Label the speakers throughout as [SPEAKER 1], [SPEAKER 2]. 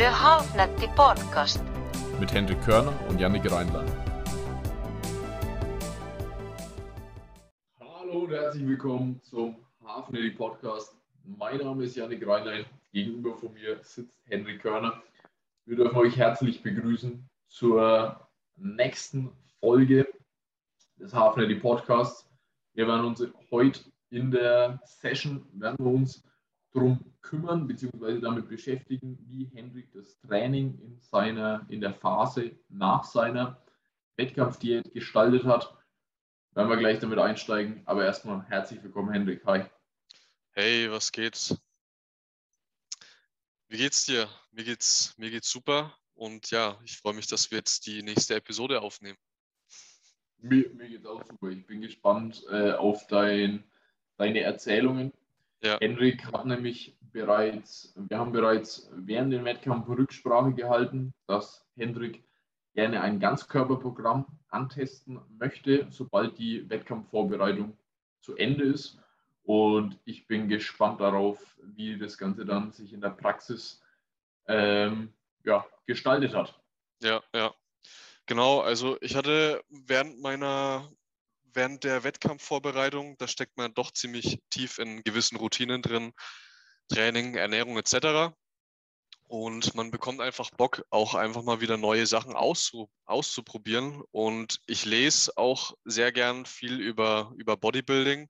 [SPEAKER 1] Der Hauptnetti Podcast.
[SPEAKER 2] Mit Hendrik Körner und Jannik Reinlein.
[SPEAKER 3] Hallo und herzlich willkommen zum Hafenelli Podcast. Mein Name ist Jannik Reinlein. Gegenüber von mir sitzt Henrik Körner. Wir dürfen euch herzlich begrüßen zur nächsten Folge des Hafenelli Podcasts. Wir werden uns heute in der Session werden wir uns darum kümmern bzw. damit beschäftigen, wie Hendrik das Training in, seiner, in der Phase nach seiner Wettkampfdiät gestaltet hat. Werden wir gleich damit einsteigen. Aber erstmal herzlich willkommen, Hendrik. Hi.
[SPEAKER 4] Hey, was geht's? Wie geht's dir? Mir geht's, mir geht's super. Und ja, ich freue mich, dass wir jetzt die nächste Episode aufnehmen.
[SPEAKER 3] Mir, mir geht's auch super. Ich bin gespannt äh, auf dein, deine Erzählungen. Ja. Henrik hat nämlich bereits, wir haben bereits während dem Wettkampf Rücksprache gehalten, dass Hendrik gerne ein Ganzkörperprogramm antesten möchte, sobald die Wettkampfvorbereitung zu Ende ist. Und ich bin gespannt darauf, wie das Ganze dann sich in der Praxis ähm, ja, gestaltet hat.
[SPEAKER 4] Ja, ja. Genau, also ich hatte während meiner, während der Wettkampfvorbereitung, da steckt man doch ziemlich tief in gewissen Routinen drin, Training, Ernährung etc. Und man bekommt einfach Bock, auch einfach mal wieder neue Sachen auszuprobieren. Und ich lese auch sehr gern viel über, über Bodybuilding.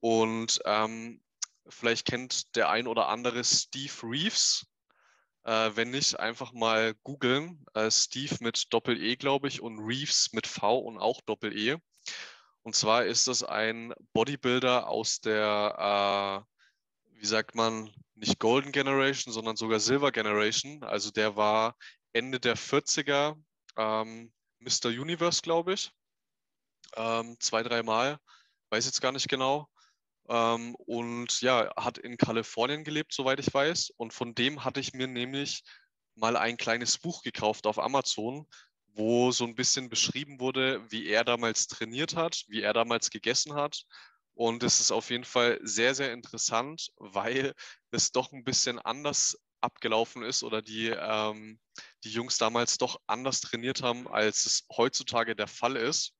[SPEAKER 4] Und ähm, vielleicht kennt der ein oder andere Steve Reeves. Äh, wenn nicht, einfach mal googeln. Äh, Steve mit Doppel-E, glaube ich, und Reeves mit V und auch Doppel-E. Und zwar ist das ein Bodybuilder aus der, äh, wie sagt man, nicht Golden Generation, sondern sogar Silver Generation. Also der war Ende der 40er ähm, Mr. Universe, glaube ich. Ähm, zwei, dreimal, weiß jetzt gar nicht genau. Ähm, und ja, hat in Kalifornien gelebt, soweit ich weiß. Und von dem hatte ich mir nämlich mal ein kleines Buch gekauft auf Amazon, wo so ein bisschen beschrieben wurde, wie er damals trainiert hat, wie er damals gegessen hat. Und es ist auf jeden Fall sehr, sehr interessant, weil es doch ein bisschen anders abgelaufen ist oder die, ähm, die Jungs damals doch anders trainiert haben, als es heutzutage der Fall ist.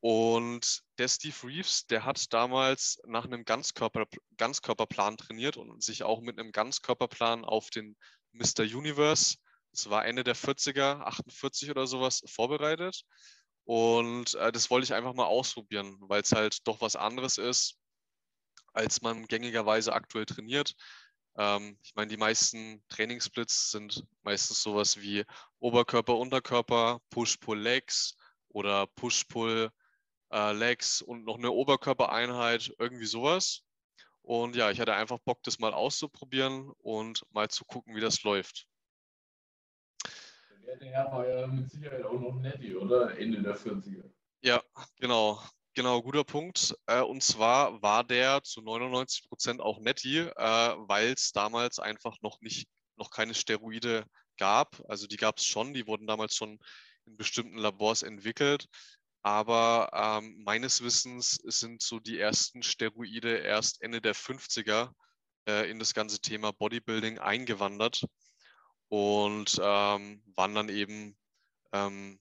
[SPEAKER 4] Und der Steve Reeves, der hat damals nach einem Ganzkörper, Ganzkörperplan trainiert und sich auch mit einem Ganzkörperplan auf den Mr. Universe, das war Ende der 40er, 48 oder sowas, vorbereitet. Und äh, das wollte ich einfach mal ausprobieren, weil es halt doch was anderes ist, als man gängigerweise aktuell trainiert. Ähm, ich meine, die meisten Trainingssplits sind meistens sowas wie Oberkörper, Unterkörper, Push-Pull-Legs oder Push-Pull äh, und noch eine Oberkörpereinheit, irgendwie sowas. Und ja, ich hatte einfach Bock, das mal auszuprobieren und mal zu gucken, wie das läuft.
[SPEAKER 3] Der Herr war ja mit Sicherheit auch noch Netty, oder? Ende der 40er.
[SPEAKER 4] Ja, genau. Genau, guter Punkt. Äh, und zwar war der zu 99 Prozent auch Netty, äh, weil es damals einfach noch nicht, noch keine Steroide gab. Also die gab es schon, die wurden damals schon in bestimmten Labors entwickelt. Aber ähm, meines Wissens sind so die ersten Steroide erst Ende der 50er äh, in das ganze Thema Bodybuilding eingewandert und ähm, waren dann eben ähm,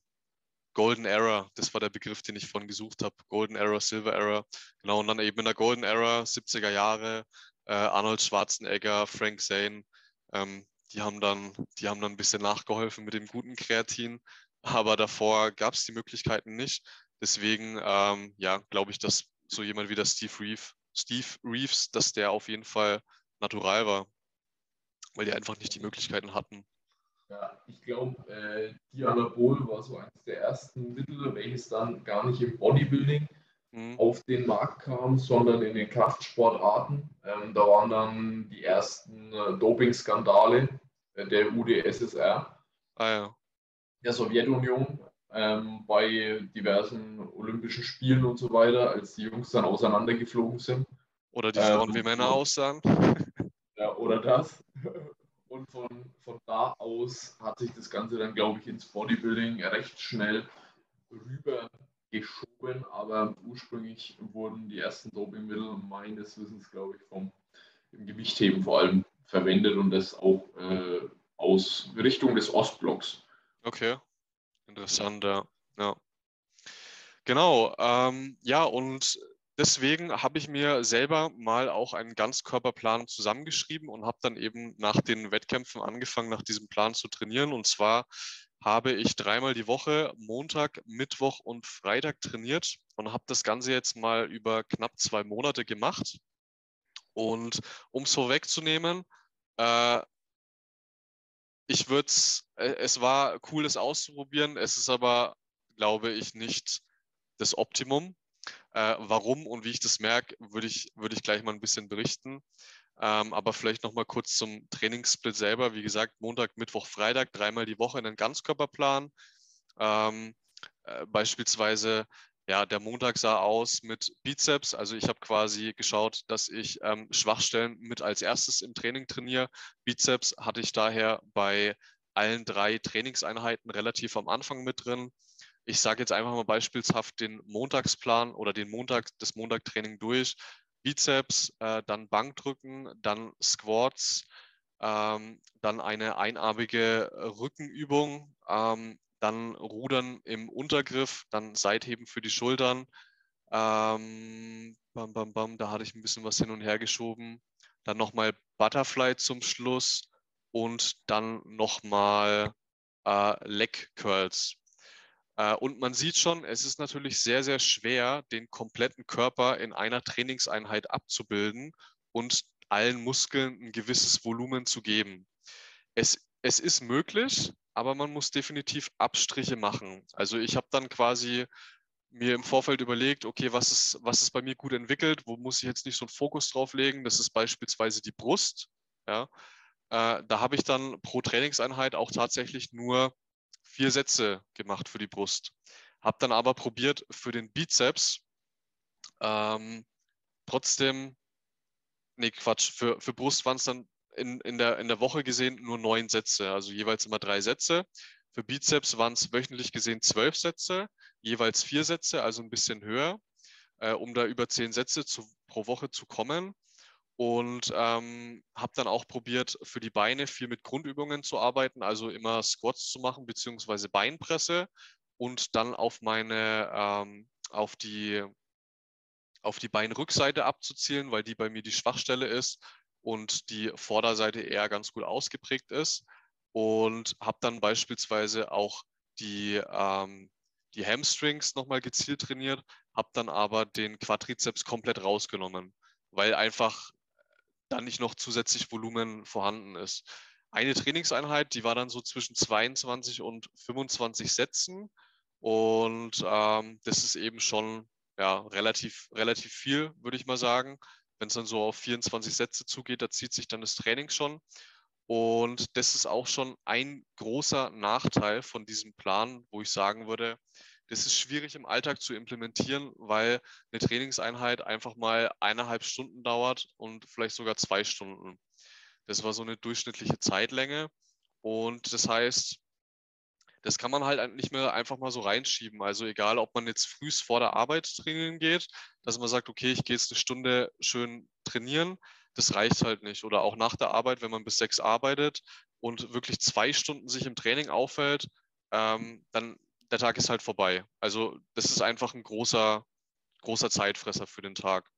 [SPEAKER 4] Golden Era, das war der Begriff, den ich vorhin gesucht habe. Golden Era, Silver Era. Genau, und dann eben in der Golden Era, 70er Jahre, äh, Arnold Schwarzenegger, Frank Zane, ähm, die haben dann, die haben dann ein bisschen nachgeholfen mit dem guten Kreatin aber davor gab es die Möglichkeiten nicht. Deswegen, ähm, ja, glaube ich, dass so jemand wie der Steve, Reeve, Steve Reeves, dass der auf jeden Fall natural war, weil die einfach nicht die Möglichkeiten hatten.
[SPEAKER 3] Ja, ich glaube, äh, Dianabol war so eines der ersten Mittel, welches dann gar nicht im Bodybuilding mhm. auf den Markt kam, sondern in den Kraftsportarten. Ähm, da waren dann die ersten äh, Doping-Skandale äh, der UdSSR.
[SPEAKER 4] Ah ja
[SPEAKER 3] der Sowjetunion ähm, bei diversen Olympischen Spielen und so weiter, als die Jungs dann auseinandergeflogen sind.
[SPEAKER 4] Oder die Frauen ähm, wie Männer aussahen.
[SPEAKER 3] Ja, oder das. Und von, von da aus hat sich das Ganze dann, glaube ich, ins Bodybuilding recht schnell rüber geschoben, aber ursprünglich wurden die ersten Dopingmittel meines Wissens, glaube ich, vom im Gewichtheben vor allem verwendet und das auch äh, aus Richtung des Ostblocks.
[SPEAKER 4] Okay, interessant, ja. ja. Genau, ähm, ja, und deswegen habe ich mir selber mal auch einen Ganzkörperplan zusammengeschrieben und habe dann eben nach den Wettkämpfen angefangen, nach diesem Plan zu trainieren. Und zwar habe ich dreimal die Woche, Montag, Mittwoch und Freitag trainiert und habe das Ganze jetzt mal über knapp zwei Monate gemacht. Und um es vorwegzunehmen, äh, ich würde es, äh, es war cool, es auszuprobieren. Es ist aber, glaube ich, nicht das Optimum. Äh, warum und wie ich das merke, würde ich, würd ich gleich mal ein bisschen berichten. Ähm, aber vielleicht noch mal kurz zum Trainingssplit selber. Wie gesagt, Montag, Mittwoch, Freitag, dreimal die Woche in einen Ganzkörperplan. Ähm, äh, beispielsweise, ja, der Montag sah aus mit Bizeps. Also ich habe quasi geschaut, dass ich ähm, Schwachstellen mit als erstes im Training trainiere. Bizeps hatte ich daher bei allen drei Trainingseinheiten relativ am Anfang mit drin. Ich sage jetzt einfach mal beispielshaft den Montagsplan oder den Montag, das Montagtraining durch. Bizeps, äh, dann Bankdrücken, dann Squats, ähm, dann eine einarmige Rückenübung, ähm, dann Rudern im Untergriff, dann Seitheben für die Schultern. Ähm, bam, bam, bam, da hatte ich ein bisschen was hin und her geschoben. Dann nochmal Butterfly zum Schluss und dann nochmal äh, Leg Curls. Äh, und man sieht schon, es ist natürlich sehr, sehr schwer, den kompletten Körper in einer Trainingseinheit abzubilden und allen Muskeln ein gewisses Volumen zu geben. Es, es ist möglich, aber man muss definitiv Abstriche machen. Also ich habe dann quasi mir im Vorfeld überlegt, okay, was ist, was ist bei mir gut entwickelt, wo muss ich jetzt nicht so einen Fokus drauf legen? Das ist beispielsweise die Brust. Ja. Äh, da habe ich dann pro Trainingseinheit auch tatsächlich nur vier Sätze gemacht für die Brust. Habe dann aber probiert für den Bizeps ähm, trotzdem, nee Quatsch, für, für Brust waren es dann in, in, der, in der Woche gesehen nur neun Sätze, also jeweils immer drei Sätze. Für Bizeps waren es wöchentlich gesehen zwölf Sätze, jeweils vier Sätze, also ein bisschen höher, äh, um da über zehn Sätze zu, pro Woche zu kommen und ähm, habe dann auch probiert, für die Beine viel mit Grundübungen zu arbeiten, also immer Squats zu machen, beziehungsweise Beinpresse und dann auf meine, ähm, auf die, auf die Beinrückseite abzuzielen, weil die bei mir die Schwachstelle ist und die Vorderseite eher ganz gut ausgeprägt ist. Und habe dann beispielsweise auch die, ähm, die Hamstrings nochmal gezielt trainiert, habe dann aber den Quadrizeps komplett rausgenommen, weil einfach dann nicht noch zusätzlich Volumen vorhanden ist. Eine Trainingseinheit, die war dann so zwischen 22 und 25 Sätzen. Und ähm, das ist eben schon ja, relativ, relativ viel, würde ich mal sagen. Wenn es dann so auf 24 Sätze zugeht, da zieht sich dann das Training schon. Und das ist auch schon ein großer Nachteil von diesem Plan, wo ich sagen würde, das ist schwierig im Alltag zu implementieren, weil eine Trainingseinheit einfach mal eineinhalb Stunden dauert und vielleicht sogar zwei Stunden. Das war so eine durchschnittliche Zeitlänge. Und das heißt, das kann man halt nicht mehr einfach mal so reinschieben. Also egal, ob man jetzt früh vor der Arbeit trainieren geht, dass man sagt, okay, ich gehe jetzt eine Stunde schön trainieren, das reicht halt nicht. Oder auch nach der Arbeit, wenn man bis sechs arbeitet und wirklich zwei Stunden sich im Training aufhält, ähm, dann der Tag ist halt vorbei. Also das ist einfach ein großer, großer Zeitfresser für den Tag.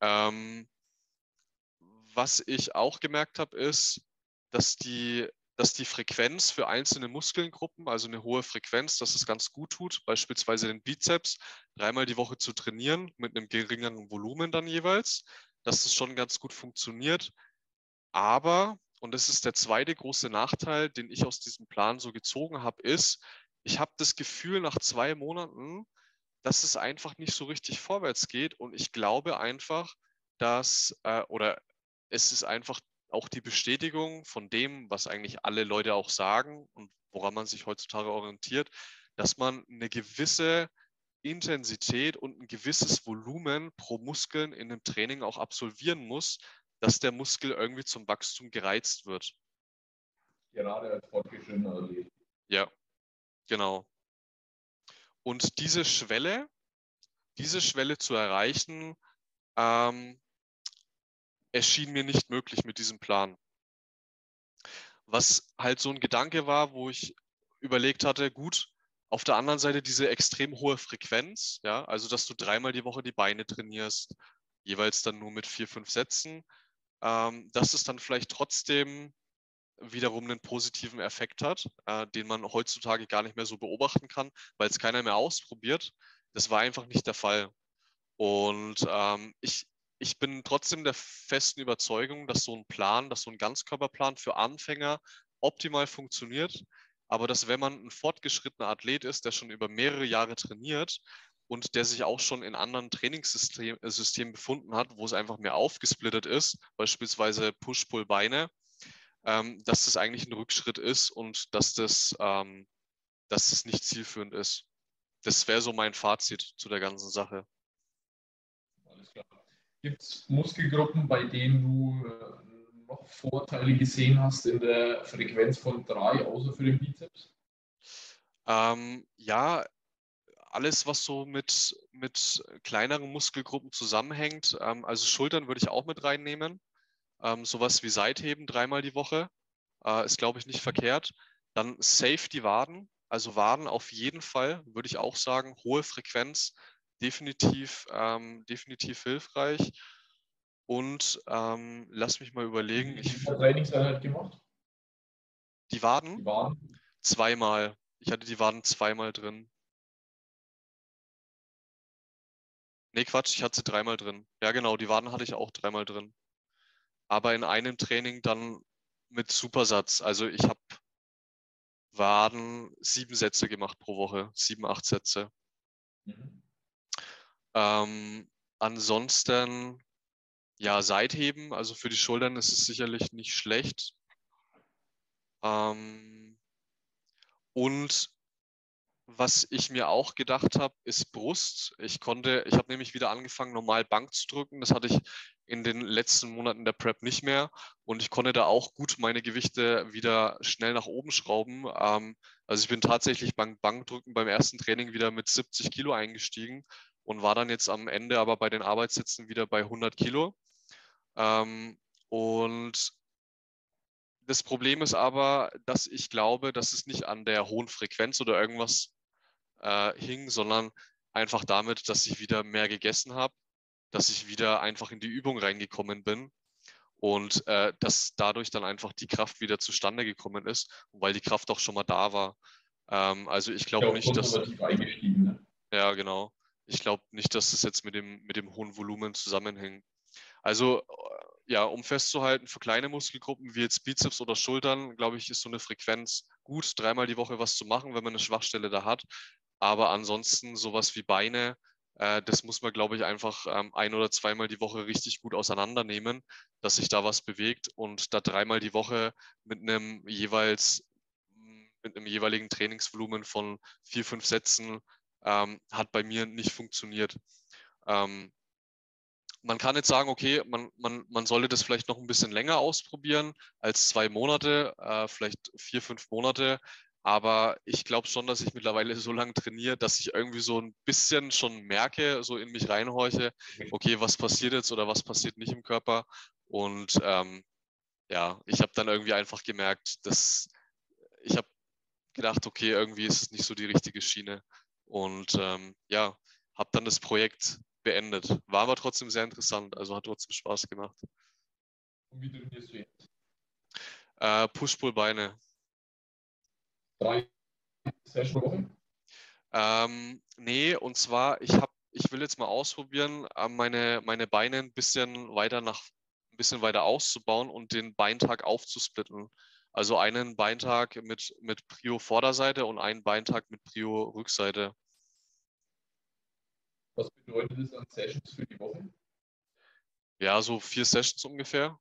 [SPEAKER 4] Ähm, was ich auch gemerkt habe, ist, dass die, dass die Frequenz für einzelne Muskelgruppen, also eine hohe Frequenz, dass es ganz gut tut, beispielsweise den Bizeps dreimal die Woche zu trainieren mit einem geringeren Volumen dann jeweils, dass das schon ganz gut funktioniert. Aber, und das ist der zweite große Nachteil, den ich aus diesem Plan so gezogen habe, ist, ich habe das Gefühl nach zwei Monaten, dass es einfach nicht so richtig vorwärts geht. Und ich glaube einfach, dass, äh, oder es ist einfach auch die Bestätigung von dem, was eigentlich alle Leute auch sagen und woran man sich heutzutage orientiert, dass man eine gewisse Intensität und ein gewisses Volumen pro Muskeln in einem Training auch absolvieren muss, dass der Muskel irgendwie zum Wachstum gereizt wird.
[SPEAKER 3] Gerade als fortgeschrittener.
[SPEAKER 4] Ja, Genau. Und diese Schwelle, diese Schwelle zu erreichen, ähm, erschien mir nicht möglich mit diesem Plan. Was halt so ein Gedanke war, wo ich überlegt hatte, gut, auf der anderen Seite diese extrem hohe Frequenz, ja, also dass du dreimal die Woche die Beine trainierst, jeweils dann nur mit vier, fünf Sätzen, ähm, dass es dann vielleicht trotzdem wiederum einen positiven Effekt hat, äh, den man heutzutage gar nicht mehr so beobachten kann, weil es keiner mehr ausprobiert. Das war einfach nicht der Fall. Und ähm, ich, ich bin trotzdem der festen Überzeugung, dass so ein Plan, dass so ein Ganzkörperplan für Anfänger optimal funktioniert. Aber dass wenn man ein fortgeschrittener Athlet ist, der schon über mehrere Jahre trainiert und der sich auch schon in anderen Trainingssystemen äh, befunden hat, wo es einfach mehr aufgesplittet ist, beispielsweise Push-Pull-Beine, ähm, dass das eigentlich ein Rückschritt ist und dass das, ähm, dass das nicht zielführend ist. Das wäre so mein Fazit zu der ganzen Sache.
[SPEAKER 3] Alles klar. Gibt es Muskelgruppen, bei denen du äh, noch Vorteile gesehen hast in der Frequenz von drei, außer für den Bizeps?
[SPEAKER 4] Ähm, ja, alles, was so mit, mit kleineren Muskelgruppen zusammenhängt. Ähm, also Schultern würde ich auch mit reinnehmen. Ähm, sowas wie Seitheben dreimal die Woche äh, ist, glaube ich, nicht verkehrt. Dann safe die Waden. Also Waden auf jeden Fall, würde ich auch sagen, hohe Frequenz, definitiv, ähm, definitiv hilfreich. Und ähm, lass mich mal überlegen.
[SPEAKER 3] Ich habe Trainingseinheit gemacht.
[SPEAKER 4] Die Waden? Die Waden? Zweimal. Ich hatte die Waden zweimal drin. Nee, Quatsch, ich hatte sie dreimal drin. Ja, genau, die Waden hatte ich auch dreimal drin. Aber in einem Training dann mit Supersatz. Also ich habe Waden sieben Sätze gemacht pro Woche, sieben, acht Sätze. Mhm. Ähm, ansonsten, ja, Seitheben, also für die Schultern ist es sicherlich nicht schlecht. Ähm, und was ich mir auch gedacht habe, ist Brust. Ich konnte, ich habe nämlich wieder angefangen, normal Bank zu drücken. Das hatte ich in den letzten Monaten der Prep nicht mehr. Und ich konnte da auch gut meine Gewichte wieder schnell nach oben schrauben. Ähm, also ich bin tatsächlich beim Bankdrücken beim ersten Training wieder mit 70 Kilo eingestiegen und war dann jetzt am Ende aber bei den Arbeitssitzen wieder bei 100 Kilo. Ähm, und das Problem ist aber, dass ich glaube, dass es nicht an der hohen Frequenz oder irgendwas äh, hing, sondern einfach damit, dass ich wieder mehr gegessen habe, dass ich wieder einfach in die Übung reingekommen bin und äh, dass dadurch dann einfach die Kraft wieder zustande gekommen ist, weil die Kraft auch schon mal da war. Ähm, also ich glaube nicht, dass. Ne? Ja, genau. Ich glaube nicht, dass es jetzt mit dem, mit dem hohen Volumen zusammenhängt. Also ja, um festzuhalten, für kleine Muskelgruppen wie jetzt Bizeps oder Schultern, glaube ich, ist so eine Frequenz gut, dreimal die Woche was zu machen, wenn man eine Schwachstelle da hat. Aber ansonsten sowas wie Beine, äh, das muss man, glaube ich, einfach ähm, ein oder zweimal die Woche richtig gut auseinandernehmen, dass sich da was bewegt und da dreimal die Woche mit einem jeweils mit einem jeweiligen Trainingsvolumen von vier, fünf Sätzen ähm, hat bei mir nicht funktioniert. Ähm, man kann jetzt sagen, okay, man, man, man solle das vielleicht noch ein bisschen länger ausprobieren als zwei Monate, äh, vielleicht vier, fünf Monate. Aber ich glaube schon, dass ich mittlerweile so lange trainiere, dass ich irgendwie so ein bisschen schon merke, so in mich reinhorche, okay, was passiert jetzt oder was passiert nicht im Körper. Und ähm, ja, ich habe dann irgendwie einfach gemerkt, dass ich habe gedacht, okay, irgendwie ist es nicht so die richtige Schiene. Und ähm, ja, habe dann das Projekt beendet. War aber trotzdem sehr interessant, also hat trotzdem Spaß gemacht.
[SPEAKER 3] Und wie trainierst du jetzt?
[SPEAKER 4] Äh, Push-Pull-Beine.
[SPEAKER 3] Drei Sessions
[SPEAKER 4] ähm, Nee, und zwar, ich habe, ich will jetzt mal ausprobieren, äh, meine, meine Beine ein bisschen weiter nach, ein bisschen weiter auszubauen und den Beintag aufzusplitten. Also einen Beintag mit, mit Prio Vorderseite und einen Beintag mit Prio Rückseite.
[SPEAKER 3] Was bedeutet das an Sessions für die Woche?
[SPEAKER 4] Ja, so vier Sessions ungefähr.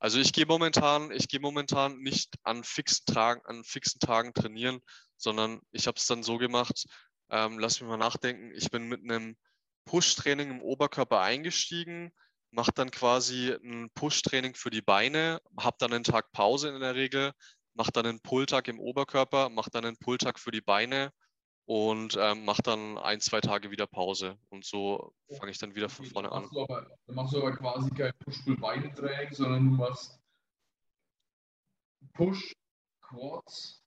[SPEAKER 4] Also ich gehe momentan, ich gehe momentan nicht an fixen Tagen, an fixen Tagen trainieren, sondern ich habe es dann so gemacht. Ähm, lass mich mal nachdenken. Ich bin mit einem Push-Training im Oberkörper eingestiegen, mache dann quasi ein Push-Training für die Beine, habe dann einen Tag Pause in der Regel, mache dann einen Pull-Tag im Oberkörper, mache dann einen Pull-Tag für die Beine und ähm, mache dann ein, zwei Tage wieder Pause. Und so fange ich dann wieder von vorne an.
[SPEAKER 3] dann machst du aber quasi kein Push-Pull-Beine-Training, sondern du machst Push, Quads,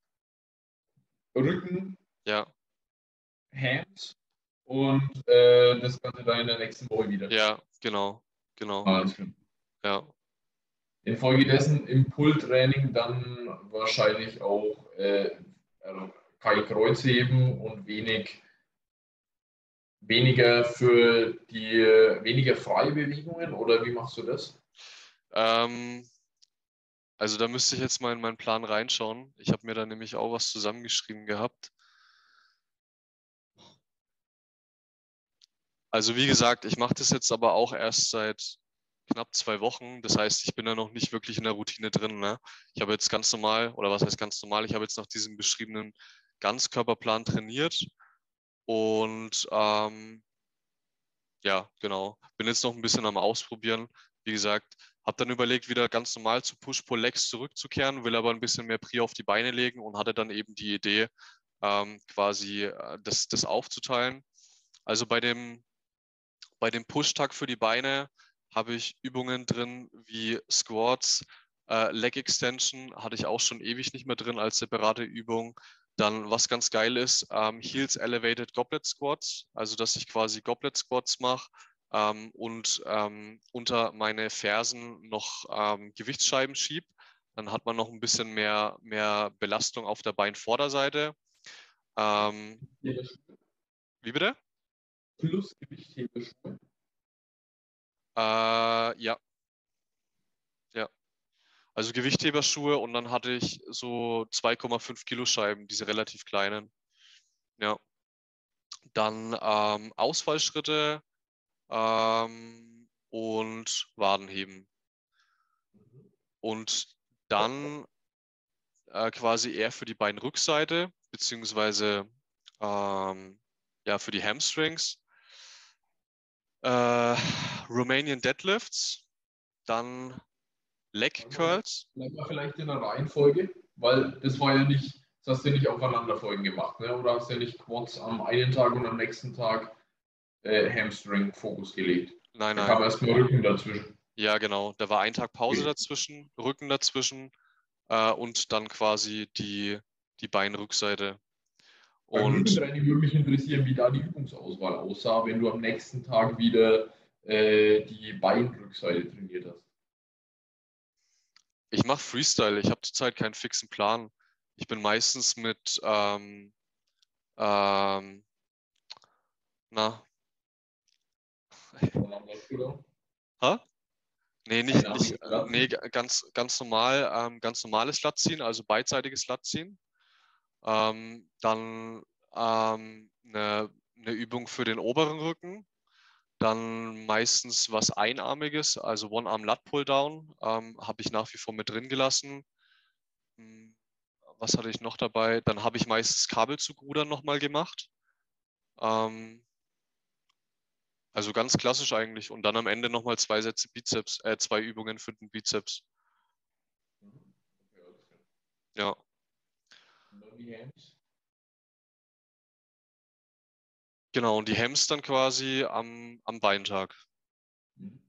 [SPEAKER 3] Rücken,
[SPEAKER 4] Ja,
[SPEAKER 3] Hams und äh, das Ganze dann in der nächsten Woche wieder.
[SPEAKER 4] ja, genau, genau.
[SPEAKER 3] Alles klar.
[SPEAKER 4] Ja,
[SPEAKER 3] Infolgedessen im Pull-Training dann wahrscheinlich auch äh, also kein Kreuzheben und wenig weniger für die weniger Freibewegungen oder wie machst du das?
[SPEAKER 4] ähm, also da müsste ich jetzt mal in meinen Plan reinschauen. Ich habe mir da nämlich auch was zusammengeschrieben gehabt. Also wie gesagt, ich mache das jetzt aber auch erst seit knapp zwei Wochen. Das heißt, ich bin da noch nicht wirklich in der Routine drin. Ne? Ich habe jetzt ganz normal, oder was heißt ganz normal, ich habe jetzt nach diesem beschriebenen Ganzkörperplan trainiert und ähm, ja, genau. Bin jetzt noch ein bisschen am Ausprobieren. Wie gesagt, habe dann überlegt, wieder ganz normal zu Push-Pull-Legs zurückzukehren, will aber ein bisschen mehr Pri auf die Beine legen und hatte dann eben die Idee, ähm, quasi äh, das, das aufzuteilen. Also bei dem, bei dem Push-Tag für die Beine habe ich Übungen drin wie Squats, äh, Leg Extension hatte ich auch schon ewig nicht mehr drin als separate Übung. Dann, was ganz geil ist, ähm, Heels Elevated Goblet Squats, also dass ich quasi Goblet Squats mache ähm, und ähm, unter meine Fersen noch ähm, Gewichtsscheiben schiebe. Dann hat man noch ein bisschen mehr, mehr Belastung auf der Beinvorderseite. Ähm, wie bitte?
[SPEAKER 3] Plus Gewichthebeschuhe.
[SPEAKER 4] Äh. Ja. Also Gewichtheberschuhe und dann hatte ich so 2,5 Kilo Scheiben, diese relativ kleinen. Ja. Dann ähm, Ausfallschritte ähm, und Wadenheben. Und dann äh, quasi eher für die Beinrückseite, beziehungsweise ähm, ja, für die Hamstrings. Äh, Romanian Deadlifts, dann Leg Curls.
[SPEAKER 3] Wir vielleicht in der Reihenfolge, weil das war ja nicht, das hast du ja nicht aufeinanderfolgen gemacht, ne? oder hast du ja nicht Quads am einen Tag und am nächsten Tag äh, Hamstring-Fokus gelegt.
[SPEAKER 4] Nein,
[SPEAKER 3] Da kam
[SPEAKER 4] nein.
[SPEAKER 3] erstmal Rücken dazwischen.
[SPEAKER 4] Ja, genau. Da war ein Tag Pause
[SPEAKER 3] Okay.
[SPEAKER 4] dazwischen, Rücken dazwischen äh, und dann quasi die, die Beinrückseite. Und
[SPEAKER 3] Rückentraining würde mich interessieren, wie da die Übungsauswahl aussah, wenn du am nächsten Tag wieder äh, die Beinrückseite trainiert hast.
[SPEAKER 4] Ich mache Freestyle. Ich habe zurzeit keinen fixen Plan. Ich bin meistens mit, ähm, ähm, na, hä? Nee, nicht, nicht nee, ga- ganz, ganz normal, ähm, ganz normales Latziehen, also beidseitiges Latziehen. Ähm, dann ähm, eine, eine Übung für den oberen Rücken. Dann meistens was Einarmiges, also One-Arm-Lat-Pull-Down, ähm, habe ich nach wie vor mit drin gelassen. Hm, Was hatte ich noch dabei? Dann habe ich meistens Kabelzugrudern nochmal gemacht. Ähm, also ganz klassisch eigentlich. Und dann am Ende nochmal zwei Sätze Bizeps, äh, zwei Übungen für den Bizeps.
[SPEAKER 3] Klar.
[SPEAKER 4] Ja.
[SPEAKER 3] Und dann die Hams.
[SPEAKER 4] Genau, und die Hems dann quasi am, am Beintag.
[SPEAKER 3] Mhm.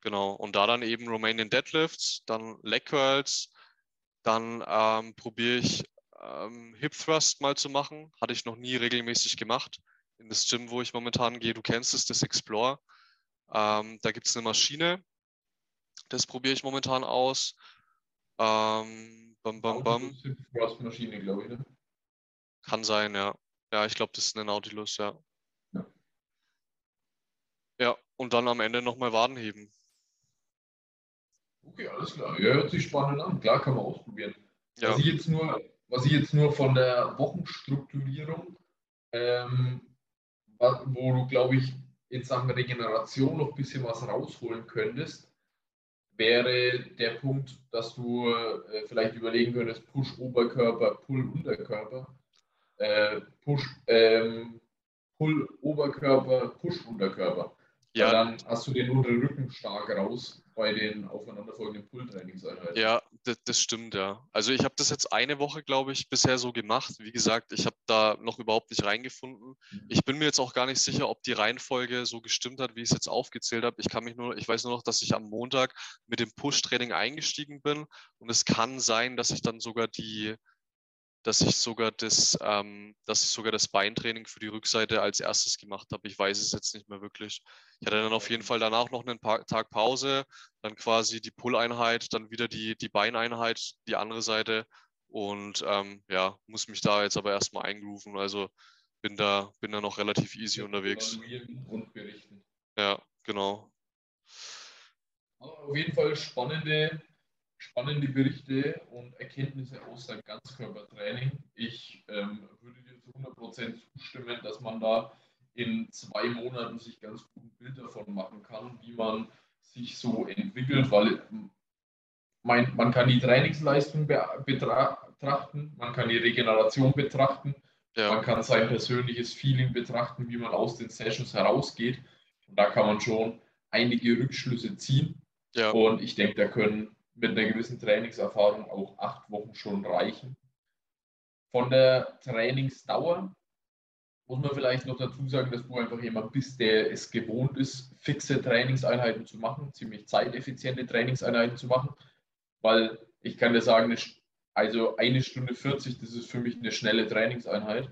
[SPEAKER 4] Genau. Und da dann eben Romanian Deadlifts, dann Leg Curls, dann ähm, probiere ich ähm, Hip Thrust mal zu machen. Hatte ich noch nie regelmäßig gemacht. In das Gym, wo ich momentan gehe, du kennst es, das Explore. Ähm, da gibt es eine Maschine. Das probiere ich momentan aus. Ähm, bam, bam, bam.
[SPEAKER 3] Thrust-Maschine, glaube ich. Ne?
[SPEAKER 4] Kann sein, ja. Ja, ich glaube, das ist eine Nautilus. Ja. Und dann am Ende nochmal Waden heben.
[SPEAKER 3] Okay, alles klar. Ja, hört sich spannend an. Klar, kann man ausprobieren.
[SPEAKER 4] Ja,
[SPEAKER 3] Was, ich jetzt nur, was ich jetzt nur von der Wochenstrukturierung, ähm, wo du, glaube ich, in Sachen Regeneration noch ein bisschen was rausholen könntest, wäre der Punkt, dass du äh, vielleicht überlegen könntest, Push-Oberkörper, Pull-Unterkörper, äh, Push, ähm, Pull-Oberkörper, Push-Unterkörper. Weil
[SPEAKER 4] ja,
[SPEAKER 3] dann hast du den unteren Rücken stark raus bei den aufeinanderfolgenden Pull-Trainingseinheiten.
[SPEAKER 4] Ja, das, das, stimmt, ja. Also ich habe das jetzt eine Woche, glaube ich, bisher so gemacht. Wie gesagt, ich habe da noch überhaupt nicht reingefunden. Mhm. Ich bin mir jetzt auch gar nicht sicher, ob die Reihenfolge so gestimmt hat, wie ich es jetzt aufgezählt habe. Ich kann mich nur, ich weiß nur noch, dass ich am Montag mit dem Push-Training eingestiegen bin und es kann sein, dass ich dann sogar die dass ich sogar das, ähm, dass ich sogar das Beintraining für die Rückseite als erstes gemacht habe. Ich weiß es jetzt nicht mehr wirklich. Ich hatte dann auf jeden Fall danach noch einen Tag Pause, dann quasi die Pull-Einheit, dann wieder die, die Beineinheit, die andere Seite und ähm, ja, muss mich da jetzt aber erstmal eingrooven. Also bin da, bin da noch relativ easy unterwegs. Ja, genau.
[SPEAKER 3] Auf jeden Fall spannende spannende Berichte und Erkenntnisse aus seinem Ganzkörpertraining. Ich ähm, würde dir zu 100% zustimmen, dass man da in zwei Monaten sich ganz gut ein Bild davon machen kann, wie man sich so entwickelt, weil mein, man kann die Trainingsleistung betrachten, man kann die Regeneration betrachten, ja. man kann sein persönliches Feeling betrachten, wie man aus den Sessions herausgeht. Und da kann man schon einige Rückschlüsse ziehen. Ja. Und ich denke, da können mit einer gewissen Trainingserfahrung auch acht Wochen schon reichen. Von der Trainingsdauer muss man vielleicht noch dazu sagen, dass du einfach jemand bist, der es gewohnt ist, fixe Trainingseinheiten zu machen, ziemlich zeiteffiziente Trainingseinheiten zu machen, weil ich kann dir sagen, also eine Stunde 40, das ist für mich eine schnelle Trainingseinheit.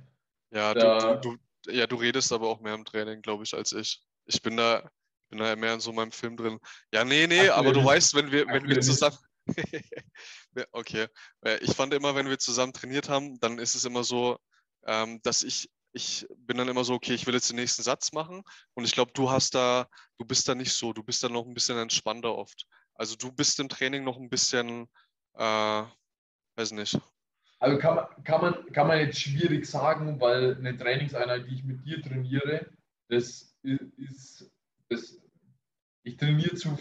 [SPEAKER 4] Ja, da, du, du, ja, du redest aber auch mehr im Training, glaube ich, als ich. Ich bin da, bin da mehr in so meinem Film drin. Ja, nee, nee, Ach, aber du weißt, wenn wir, wenn wir zusammen. okay. Äh, ich fand immer, wenn wir zusammen trainiert haben, dann ist es immer so, ähm, dass ich, ich bin dann immer so, okay, ich will jetzt den nächsten Satz machen. Und ich glaube, du hast da, du bist da nicht so, du bist da noch ein bisschen entspannter oft. Also du bist im Training noch ein bisschen, äh, weiß nicht.
[SPEAKER 3] Also kann man, kann, man, kann man jetzt schwierig sagen, weil eine Trainingseinheit, die ich mit dir trainiere, das ist, das ich trainiere zu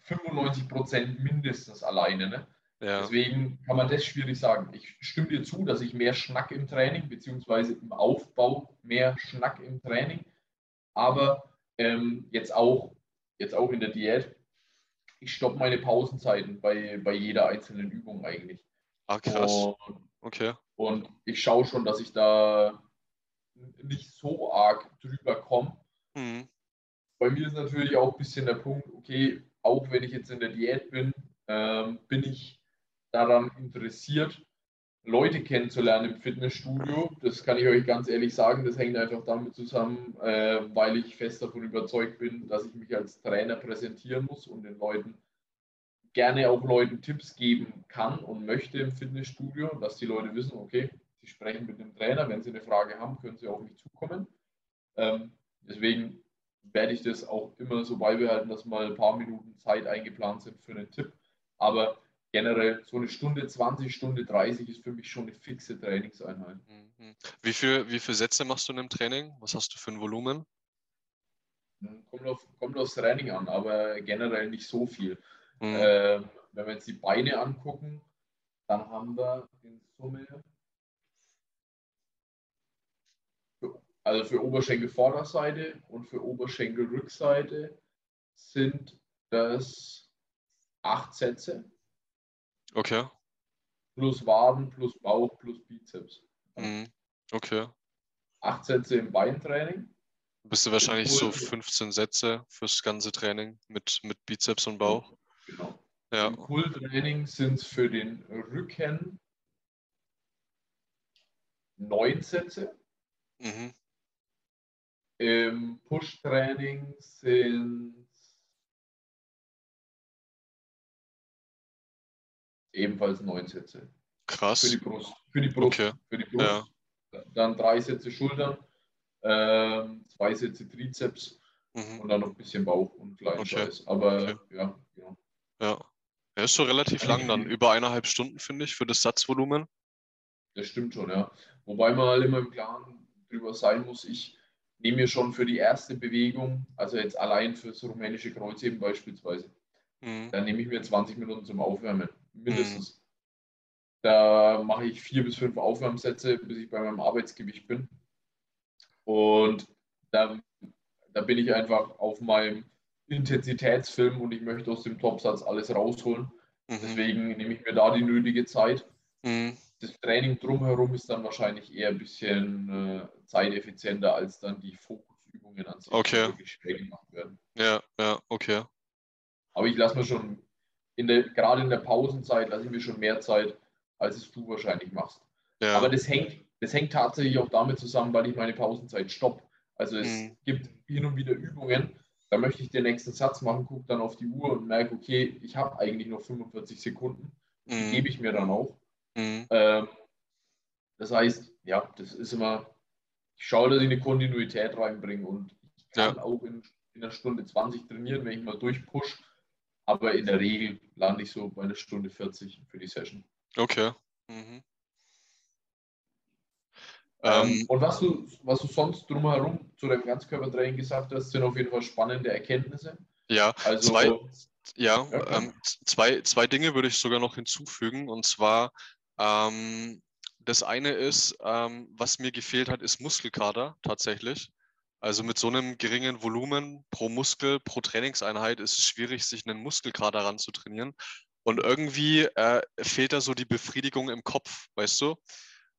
[SPEAKER 3] 95 Prozent mindestens alleine. Ne? Ja. Deswegen kann man das schwierig sagen. Ich stimme dir zu, dass ich mehr Schnack im Training, beziehungsweise im Aufbau mehr Schnack im Training, aber ähm, jetzt, auch, jetzt auch in der Diät, ich stoppe meine Pausenzeiten bei, bei jeder einzelnen Übung eigentlich.
[SPEAKER 4] Ah, krass. Und, okay.
[SPEAKER 3] Und ich schaue schon, dass ich da nicht so arg drüber komme. Mhm bei mir ist natürlich auch ein bisschen der Punkt, okay, auch wenn ich jetzt in der Diät bin, ähm, bin ich daran interessiert, Leute kennenzulernen im Fitnessstudio. Das kann ich euch ganz ehrlich sagen. Das hängt einfach damit zusammen, äh, weil ich fest davon überzeugt bin, dass ich mich als Trainer präsentieren muss und den Leuten gerne auch Leuten Tipps geben kann und möchte im Fitnessstudio, dass die Leute wissen, okay, sie sprechen mit dem Trainer. Wenn sie eine Frage haben, können sie auf mich zukommen. Ähm, deswegen werde ich das auch immer so beibehalten, dass mal ein paar Minuten Zeit eingeplant sind für einen Tipp. Aber generell so eine Stunde 20, Stunde 30 ist für mich schon eine fixe Trainingseinheit.
[SPEAKER 4] Mhm. Wie, viel, wie viele Sätze machst du in einem Training? Was hast du für ein Volumen?
[SPEAKER 3] Hm, kommt, auf, kommt aufs Training an, aber generell nicht so viel. Mhm. Ähm, wenn wir jetzt die Beine angucken, dann haben wir in Summe Also für Oberschenkelvorderseite und für Oberschenkelrückseite sind das acht Sätze.
[SPEAKER 4] Okay.
[SPEAKER 3] Plus Waden, plus Bauch, plus Bizeps.
[SPEAKER 4] Mhm. Okay.
[SPEAKER 3] Acht Sätze im Beintraining.
[SPEAKER 4] Bist du wahrscheinlich so 15 Sätze fürs ganze Training mit, mit Bizeps und Bauch?
[SPEAKER 3] Genau. Ja. Im Pull-Training sind es für den Rücken neun Sätze. Mhm. Im Push-Training sind ebenfalls neun Sätze.
[SPEAKER 4] Krass.
[SPEAKER 3] Für die Brust. Für die Brust. Okay. Für die Brust. Ja. Dann drei Sätze Schultern, ähm, zwei Sätze Trizeps mhm. und dann noch ein bisschen Bauch und kleinen okay. Aber okay. ja,
[SPEAKER 4] genau. Ja. Ja, ist schon relativ lang dann, über eineinhalb Stunden, finde ich, für das Satzvolumen.
[SPEAKER 3] Das stimmt schon, ja. Wobei man halt immer im Klaren drüber sein muss, ich nehme mir schon für die erste Bewegung, also jetzt allein fürs rumänische Kreuzheben beispielsweise, mhm. dann nehme ich mir 20 Minuten zum Aufwärmen, mindestens. Mhm. Da mache ich vier bis fünf Aufwärmsätze, bis ich bei meinem Arbeitsgewicht bin. Und da, da bin ich einfach auf meinem Intensitätsfilm und ich möchte aus dem Topsatz alles rausholen.
[SPEAKER 4] Mhm.
[SPEAKER 3] Deswegen nehme ich mir da die nötige Zeit.
[SPEAKER 4] Mhm.
[SPEAKER 3] Das Training drumherum ist dann wahrscheinlich eher ein bisschen äh, zeiteffizienter als dann die Fokusübungen an sich,
[SPEAKER 4] Okay.
[SPEAKER 3] die wirklich schnell gemacht werden.
[SPEAKER 4] Ja, ja, okay.
[SPEAKER 3] Aber ich lasse mir schon, in der, gerade in der Pausenzeit, lasse ich mir schon mehr Zeit, als es du wahrscheinlich machst.
[SPEAKER 4] Ja.
[SPEAKER 3] Aber das hängt, das hängt tatsächlich auch damit zusammen, weil ich meine Pausenzeit stopp. Also es
[SPEAKER 4] Mhm.
[SPEAKER 3] gibt hin und wieder Übungen, da möchte ich den nächsten Satz machen, gucke dann auf die Uhr und merke, okay, ich habe eigentlich noch 45 Sekunden. Die
[SPEAKER 4] Mhm.
[SPEAKER 3] gebe ich mir dann auch.
[SPEAKER 4] Mhm.
[SPEAKER 3] Ähm, das heißt, ja, das ist immer, ich schaue, dass ich eine Kontinuität reinbringe und ich kann auch in, in einer Stunde 20 trainieren, wenn ich mal durchpush. Aber in der Regel lande ich so bei einer Stunde 40 für die Session.
[SPEAKER 4] Okay. Mhm.
[SPEAKER 3] Ähm,
[SPEAKER 4] Ähm,
[SPEAKER 3] und was du, was du sonst drumherum zu dem Ganzkörpertraining gesagt hast, sind auf jeden Fall spannende Erkenntnisse.
[SPEAKER 4] ja,
[SPEAKER 3] Also,
[SPEAKER 4] Zwei- ja,
[SPEAKER 3] Ja, klar.
[SPEAKER 4] ähm, zwei, zwei Dinge würde ich sogar noch hinzufügen. Und zwar, ähm, das eine ist, ähm, was mir gefehlt hat, ist Muskelkater tatsächlich. Also mit so einem geringen Volumen pro Muskel, pro Trainingseinheit ist es schwierig, sich einen Muskelkater ranzutrainieren. Und irgendwie äh, fehlt da so die Befriedigung im Kopf, weißt du?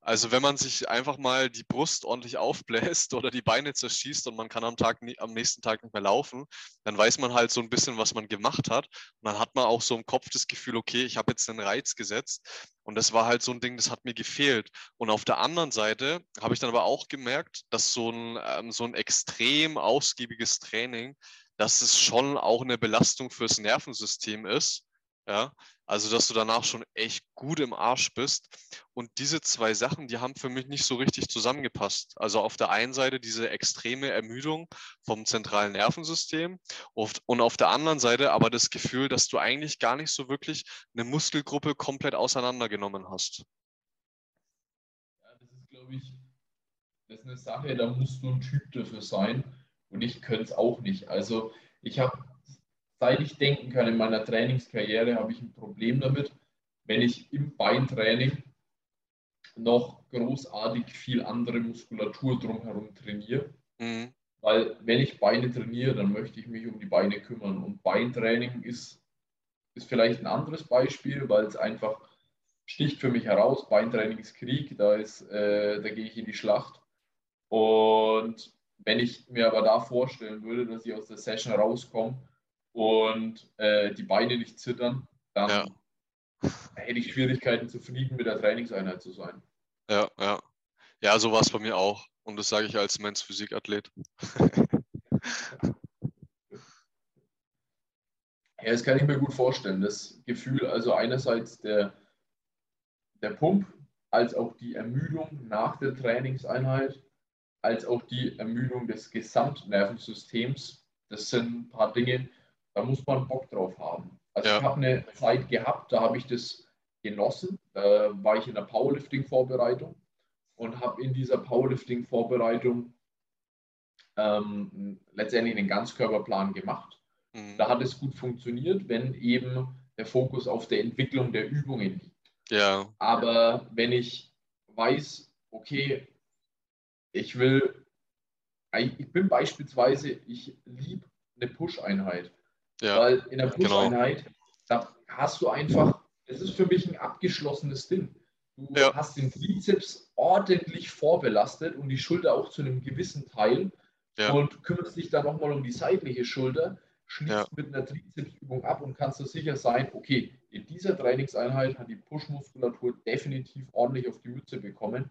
[SPEAKER 4] Also wenn man sich einfach mal die Brust ordentlich aufbläst oder die Beine zerschießt und man kann am, Tag, am nächsten Tag nicht mehr laufen, dann weiß man halt so ein bisschen, was man gemacht hat. Und dann hat man auch so im Kopf das Gefühl, okay, ich habe jetzt einen Reiz gesetzt. Und das war halt so ein Ding, das hat mir gefehlt. Und auf der anderen Seite habe ich dann aber auch gemerkt, dass so ein, ähm, so ein extrem ausgiebiges Training, dass es schon auch eine Belastung fürs Nervensystem ist. Ja, also dass du danach schon echt gut im Arsch bist. Und diese zwei Sachen, die haben für mich nicht so richtig zusammengepasst. Also auf der einen Seite diese extreme Ermüdung vom zentralen Nervensystem und auf der anderen Seite aber das Gefühl, dass du eigentlich gar nicht so wirklich eine Muskelgruppe komplett auseinandergenommen hast.
[SPEAKER 3] Ja, das ist, glaube ich, das ist eine Sache, da musst du ein Typ dafür sein. Und ich könnte es auch nicht. Also ich habe, seit ich denken kann in meiner Trainingskarriere, habe ich ein Problem damit, wenn ich im Beintraining noch großartig viel andere Muskulatur drumherum trainiere.
[SPEAKER 4] Mhm.
[SPEAKER 3] Weil wenn ich Beine trainiere, dann möchte ich mich um die Beine kümmern. Und Beintraining ist, ist vielleicht ein anderes Beispiel, weil es einfach sticht für mich heraus. Beintraining ist Krieg, da, ist, äh, da gehe ich in die Schlacht. Und wenn ich mir aber da vorstellen würde, dass ich aus der Session rauskomme und äh, die Beine nicht zittern, dann
[SPEAKER 4] Ja.
[SPEAKER 3] hätte ich Schwierigkeiten zufrieden mit der Trainingseinheit zu sein.
[SPEAKER 4] Ja, ja. Ja, so war es bei mir auch. Und das sage ich als Men's Physikathlet.
[SPEAKER 3] Ja, das kann ich mir gut vorstellen. Das Gefühl, also einerseits der, der Pump, als auch die Ermüdung nach der Trainingseinheit, als auch die Ermüdung des Gesamtnervensystems, das sind ein paar Dinge, da muss man Bock drauf haben. Also
[SPEAKER 4] Ja.
[SPEAKER 3] ich habe eine Zeit gehabt, da habe ich das genossen. Da war ich in der Powerlifting-Vorbereitung und habe in dieser Powerlifting-Vorbereitung ähm, letztendlich einen Ganzkörperplan gemacht.
[SPEAKER 4] Mhm.
[SPEAKER 3] Da hat es gut funktioniert, wenn eben der Fokus auf der Entwicklung der Übungen liegt.
[SPEAKER 4] Ja,
[SPEAKER 3] Aber wenn ich weiß, okay, ich will, ich bin beispielsweise, ich liebe eine Push-Einheit,
[SPEAKER 4] ja,
[SPEAKER 3] weil in der
[SPEAKER 4] genau.
[SPEAKER 3] Push-Einheit, da hast du einfach, es ist für mich ein abgeschlossenes Ding. Du
[SPEAKER 4] Ja.
[SPEAKER 3] hast den Trizeps ordentlich vorbelastet und die Schulter auch zu einem gewissen Teil
[SPEAKER 4] Ja.
[SPEAKER 3] und kümmerst dich dann nochmal um die seitliche Schulter, schließt mit einer Trizepsübung ab und kannst dir sicher sein, okay, in dieser Trainingseinheit hat die Push-Muskulatur definitiv ordentlich auf die Mütze bekommen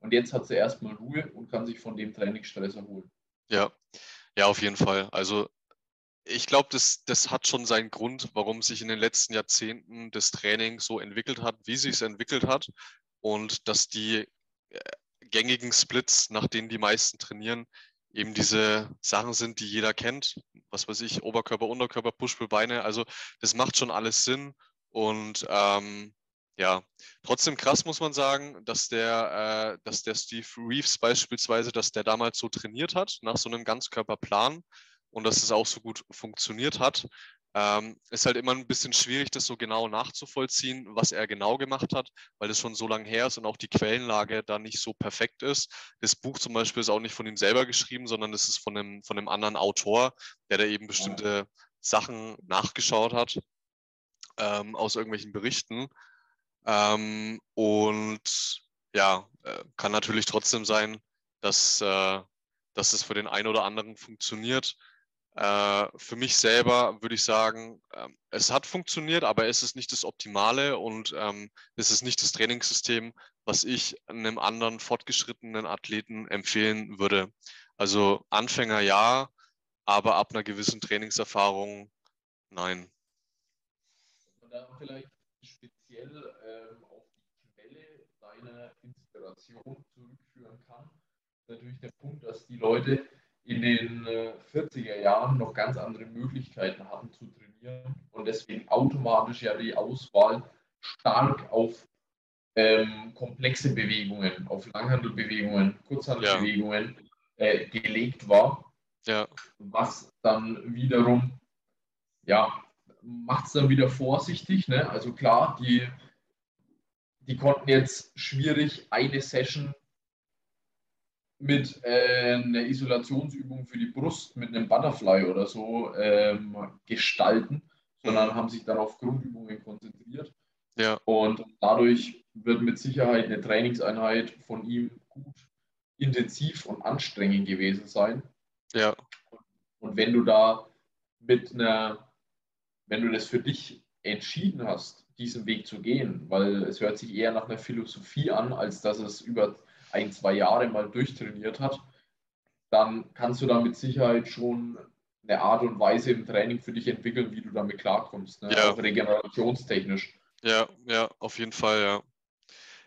[SPEAKER 3] und jetzt hat sie erstmal Ruhe und kann sich von dem Trainingsstress erholen.
[SPEAKER 4] Ja, ja, auf jeden Fall. Also ich glaube, das, das hat schon seinen Grund, warum sich in den letzten Jahrzehnten das Training so entwickelt hat, wie sich es entwickelt hat und dass die äh, gängigen Splits, nach denen die meisten trainieren, eben diese Sachen sind, die jeder kennt. Was weiß ich, Oberkörper, Unterkörper, Push-Pull, Beine. Also das macht schon alles Sinn und ähm, ja, trotzdem krass muss man sagen, dass der, äh, dass der Steve Reeves beispielsweise, dass der damals so trainiert hat, nach so einem Ganzkörperplan. Und dass es auch so gut funktioniert hat. Ähm, ist halt immer ein bisschen schwierig, das so genau nachzuvollziehen, was er genau gemacht hat, weil es schon so lange her ist und auch die Quellenlage da nicht so perfekt ist. Das Buch zum Beispiel ist auch nicht von ihm selber geschrieben, sondern es ist von einem, von einem anderen Autor, der da eben bestimmte Sachen nachgeschaut hat ähm, aus irgendwelchen Berichten. Ähm, und ja, äh, kann natürlich trotzdem sein, dass, äh, dass es für den einen oder anderen funktioniert. Äh, für mich selber würde ich sagen, ähm, es hat funktioniert, aber es ist nicht das Optimale und ähm, es ist nicht das Trainingssystem, was ich einem anderen fortgeschrittenen Athleten empfehlen würde. Also Anfänger ja, aber ab einer gewissen Trainingserfahrung nein.
[SPEAKER 3] Und da vielleicht speziell ähm, auf die Quelle deiner Inspiration zurückführen kann, natürlich der Punkt, dass die Leute in den äh, 40er Jahren noch ganz andere Möglichkeiten hatten zu trainieren und deswegen automatisch ja die Auswahl stark auf ähm, komplexe Bewegungen, auf Langhandelbewegungen, Kurzhandelbewegungen ja. äh, gelegt war. Ja. Was dann wiederum, ja, macht es dann wieder vorsichtig. Ne? Also klar, die, die konnten jetzt schwierig eine Session mit äh, einer Isolationsübung für die Brust mit einem Butterfly oder so ähm, gestalten, sondern haben sich dann auf Grundübungen konzentriert. Ja. Und dadurch wird mit Sicherheit eine Trainingseinheit von ihm gut intensiv und anstrengend gewesen sein. Ja. Und wenn du da mit einer, wenn du das für dich entschieden hast, diesen Weg zu gehen, weil es hört sich eher nach einer Philosophie an, als dass es über ein, zwei Jahre mal durchtrainiert hat, dann kannst du da mit Sicherheit schon eine Art und Weise im Training für dich entwickeln, wie du damit klarkommst, ne? ja. auch regenerationstechnisch.
[SPEAKER 4] Ja, ja, auf jeden Fall, ja.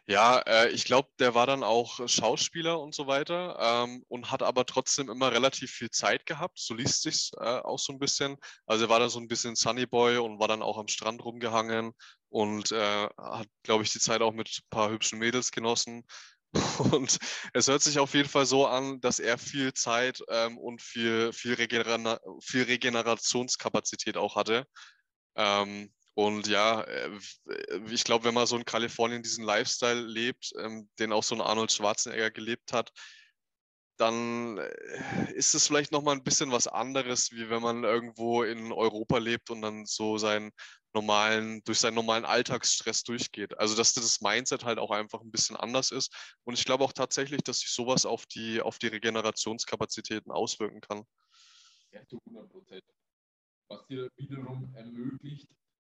[SPEAKER 4] Ja, äh, ich glaube, der war dann auch Schauspieler und so weiter ähm, und hat aber trotzdem immer relativ viel Zeit gehabt. So liest sich äh, auch so ein bisschen. Also er war dann so ein bisschen Sunnyboy und war dann auch am Strand rumgehangen und äh, hat, glaube ich, die Zeit auch mit ein paar hübschen Mädels genossen. Und es hört sich auf jeden Fall so an, dass er viel Zeit ähm, und viel, viel, Regener viel Regenerationskapazität auch hatte. Ähm, und ja, äh, ich glaube, wenn man so in Kalifornien diesen Lifestyle lebt, ähm, den auch so ein Arnold Schwarzenegger gelebt hat, dann äh, ist es vielleicht nochmal ein bisschen was anderes, wie wenn man irgendwo in Europa lebt und dann so seinen normalen, durch seinen normalen Alltagsstress durchgeht. Also dass das Mindset halt auch einfach ein bisschen anders ist. Und ich glaube auch tatsächlich, dass sich sowas auf die, auf die Regenerationskapazitäten auswirken kann.
[SPEAKER 3] Ja, zu 100 Prozent. Was dir wiederum ermöglicht,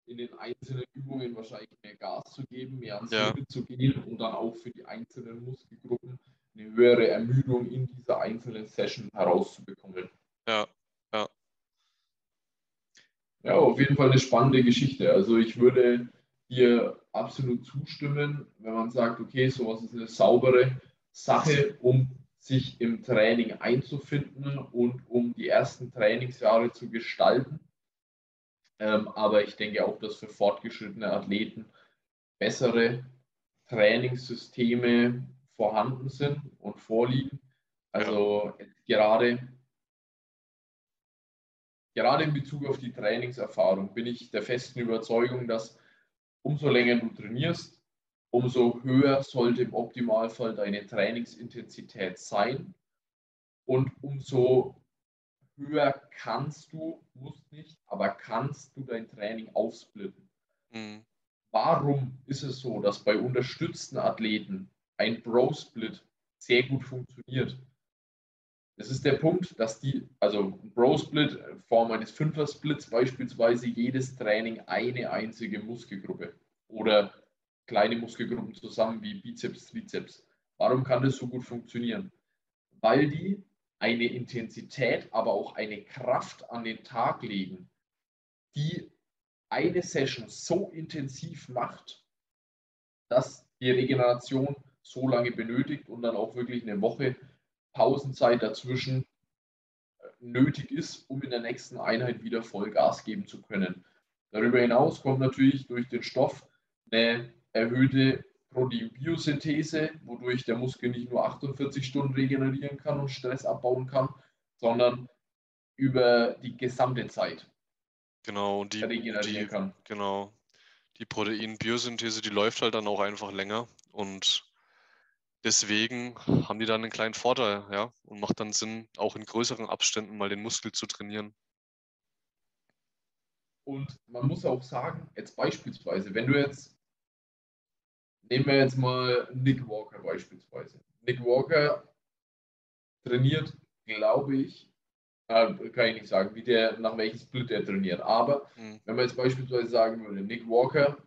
[SPEAKER 3] in den einzelnen Übungen wahrscheinlich mehr Gas zu geben, mehr ans ja. Zu gehen und dann auch für die einzelnen Muskelgruppen eine höhere Ermüdung in dieser einzelnen Session herauszubekommen.
[SPEAKER 4] Ja, ja.
[SPEAKER 3] Ja, auf jeden Fall eine spannende Geschichte. Also ich würde dir absolut zustimmen, wenn man sagt, okay, sowas ist eine saubere Sache, um sich im Training einzufinden und um die ersten Trainingsjahre zu gestalten. Ähm, aber ich denke auch, dass für fortgeschrittene Athleten bessere Trainingssysteme vorhanden sind und vorliegen. Also ja. gerade, gerade in Bezug auf die Trainingserfahrung bin ich der festen Überzeugung, dass umso länger du trainierst, umso höher sollte im Optimalfall deine Trainingsintensität sein und umso höher kannst du, musst nicht, aber kannst du dein Training aufsplitten. Mhm. Warum ist es so, dass bei unterstützten Athleten ein Bro-Split sehr gut funktioniert. Das ist der Punkt, dass die, also Bro-Split, Form eines Fünfer-Splits beispielsweise, jedes Training eine einzige Muskelgruppe oder kleine Muskelgruppen zusammen wie Bizeps, Trizeps. Warum kann das so gut funktionieren? Weil die eine Intensität, aber auch eine Kraft an den Tag legen, die eine Session so intensiv macht, dass die Regeneration so lange benötigt und dann auch wirklich eine Woche Pausenzeit dazwischen äh, nötig ist, um in der nächsten Einheit wieder Vollgas geben zu können. Darüber hinaus kommt natürlich durch den Stoff eine erhöhte Proteinbiosynthese, wodurch der Muskel nicht nur 48 Stunden regenerieren kann und Stress abbauen kann, sondern über die gesamte Zeit
[SPEAKER 4] Genau, und die,
[SPEAKER 3] regenerieren
[SPEAKER 4] die,
[SPEAKER 3] kann.
[SPEAKER 4] genau, die Proteinbiosynthese, die läuft halt dann auch einfach länger und deswegen haben die dann einen kleinen Vorteil, ja, und macht dann Sinn, auch in größeren Abständen mal den Muskel zu trainieren.
[SPEAKER 3] Und man muss auch sagen, jetzt beispielsweise, wenn du jetzt, nehmen wir jetzt mal Nick Walker beispielsweise. Nick Walker trainiert, glaube ich, äh, kann ich nicht sagen, wie der, nach welchem Split er trainiert. Aber
[SPEAKER 4] Hm,
[SPEAKER 3] wenn man jetzt beispielsweise sagen würde, Nick Walker,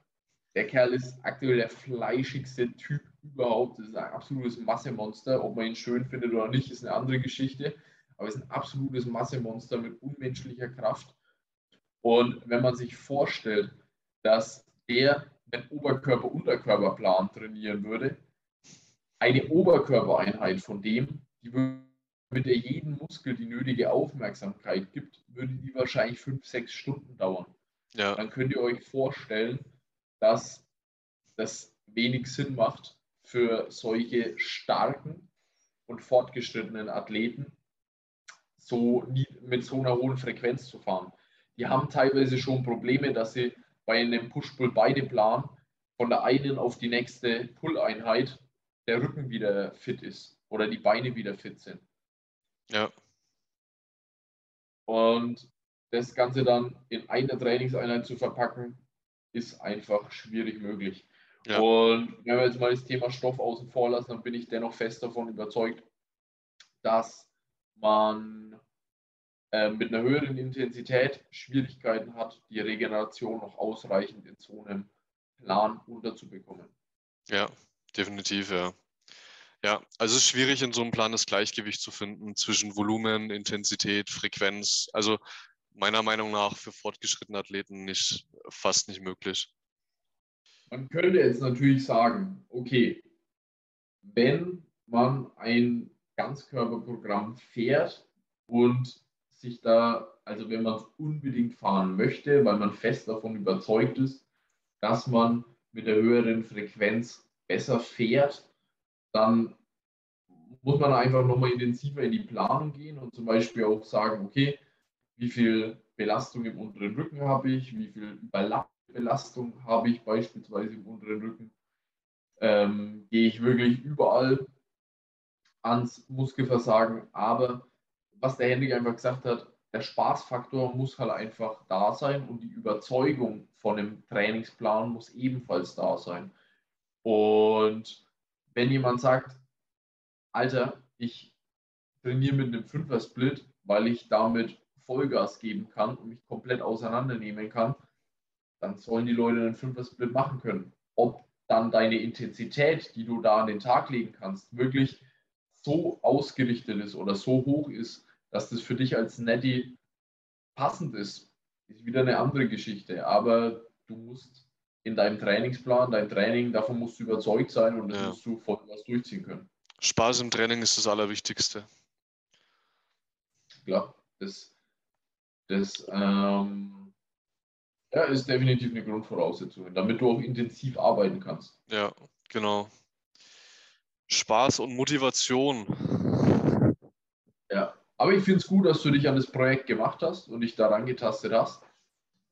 [SPEAKER 3] der Kerl ist aktuell der fleischigste Typ überhaupt. Das ist ein absolutes Massemonster. Ob man ihn schön findet oder nicht, ist eine andere Geschichte. Aber es ist ein absolutes Massemonster mit unmenschlicher Kraft. Und wenn man sich vorstellt, dass der einen Oberkörper-Unterkörperplan trainieren würde, eine Oberkörpereinheit von dem, die mit der jeden Muskel die nötige Aufmerksamkeit gibt, würde die wahrscheinlich fünf, sechs Stunden dauern
[SPEAKER 4] Ja,
[SPEAKER 3] dann könnt ihr euch vorstellen, dass das wenig Sinn macht für solche starken und fortgeschrittenen Athleten, so mit so einer hohen Frequenz zu fahren. Die haben teilweise schon Probleme, dass sie bei einem Push-Pull-Beine-Plan von der einen auf die nächste Pull-Einheit der Rücken wieder fit ist oder die Beine wieder fit sind.
[SPEAKER 4] ja,
[SPEAKER 3] Und das Ganze dann in eine Trainingseinheit zu verpacken, ist einfach schwierig möglich.
[SPEAKER 4] Ja.
[SPEAKER 3] Und wenn wir jetzt mal das Thema Stoff außen vor lassen, dann bin ich dennoch fest davon überzeugt, dass man äh, mit einer höheren Intensität Schwierigkeiten hat, die Regeneration noch ausreichend in so einem Plan unterzubekommen.
[SPEAKER 4] ja, definitiv, ja. Ja, also es ist schwierig, in so einem Plan das Gleichgewicht zu finden zwischen Volumen, Intensität, Frequenz. Also meiner Meinung nach für fortgeschrittene Athleten nicht, fast nicht möglich.
[SPEAKER 3] Man könnte jetzt natürlich sagen, okay, wenn man ein Ganzkörperprogramm fährt und sich da, also wenn man es unbedingt fahren möchte, weil man fest davon überzeugt ist, dass man mit der höheren Frequenz besser fährt, dann muss man einfach nochmal intensiver in die Planung gehen und zum Beispiel auch sagen, okay, wie viel Belastung im unteren Rücken habe ich, wie viel Überlappbelastung habe ich beispielsweise im unteren Rücken. Ähm, gehe ich wirklich überall ans Muskelversagen, aber was der Henrik einfach gesagt hat, der Spaßfaktor muss halt einfach da sein und die Überzeugung von einem Trainingsplan muss ebenfalls da sein. Und wenn jemand sagt, Alter, ich trainiere mit einem Fünfer-Split, weil ich damit Vollgas geben kann und mich komplett auseinandernehmen kann, dann sollen die Leute einen Fünfer-Split machen können. Ob dann deine Intensität, die du da an den Tag legen kannst, wirklich so ausgerichtet ist oder so hoch ist, dass das für dich als Netty passend ist, ist wieder eine andere Geschichte. Aber du musst in deinem Trainingsplan, dein Training, davon musst du überzeugt sein und das
[SPEAKER 4] Ja.
[SPEAKER 3] musst du voll was durchziehen können.
[SPEAKER 4] Spaß im Training ist das Allerwichtigste.
[SPEAKER 3] Klar, das, das ähm, ja, ist definitiv eine Grundvoraussetzung, damit du auch intensiv arbeiten kannst.
[SPEAKER 4] Ja, genau. Spaß und Motivation.
[SPEAKER 3] Ja, aber ich finde es gut, dass du dich an das Projekt gemacht hast und dich daran getastet hast.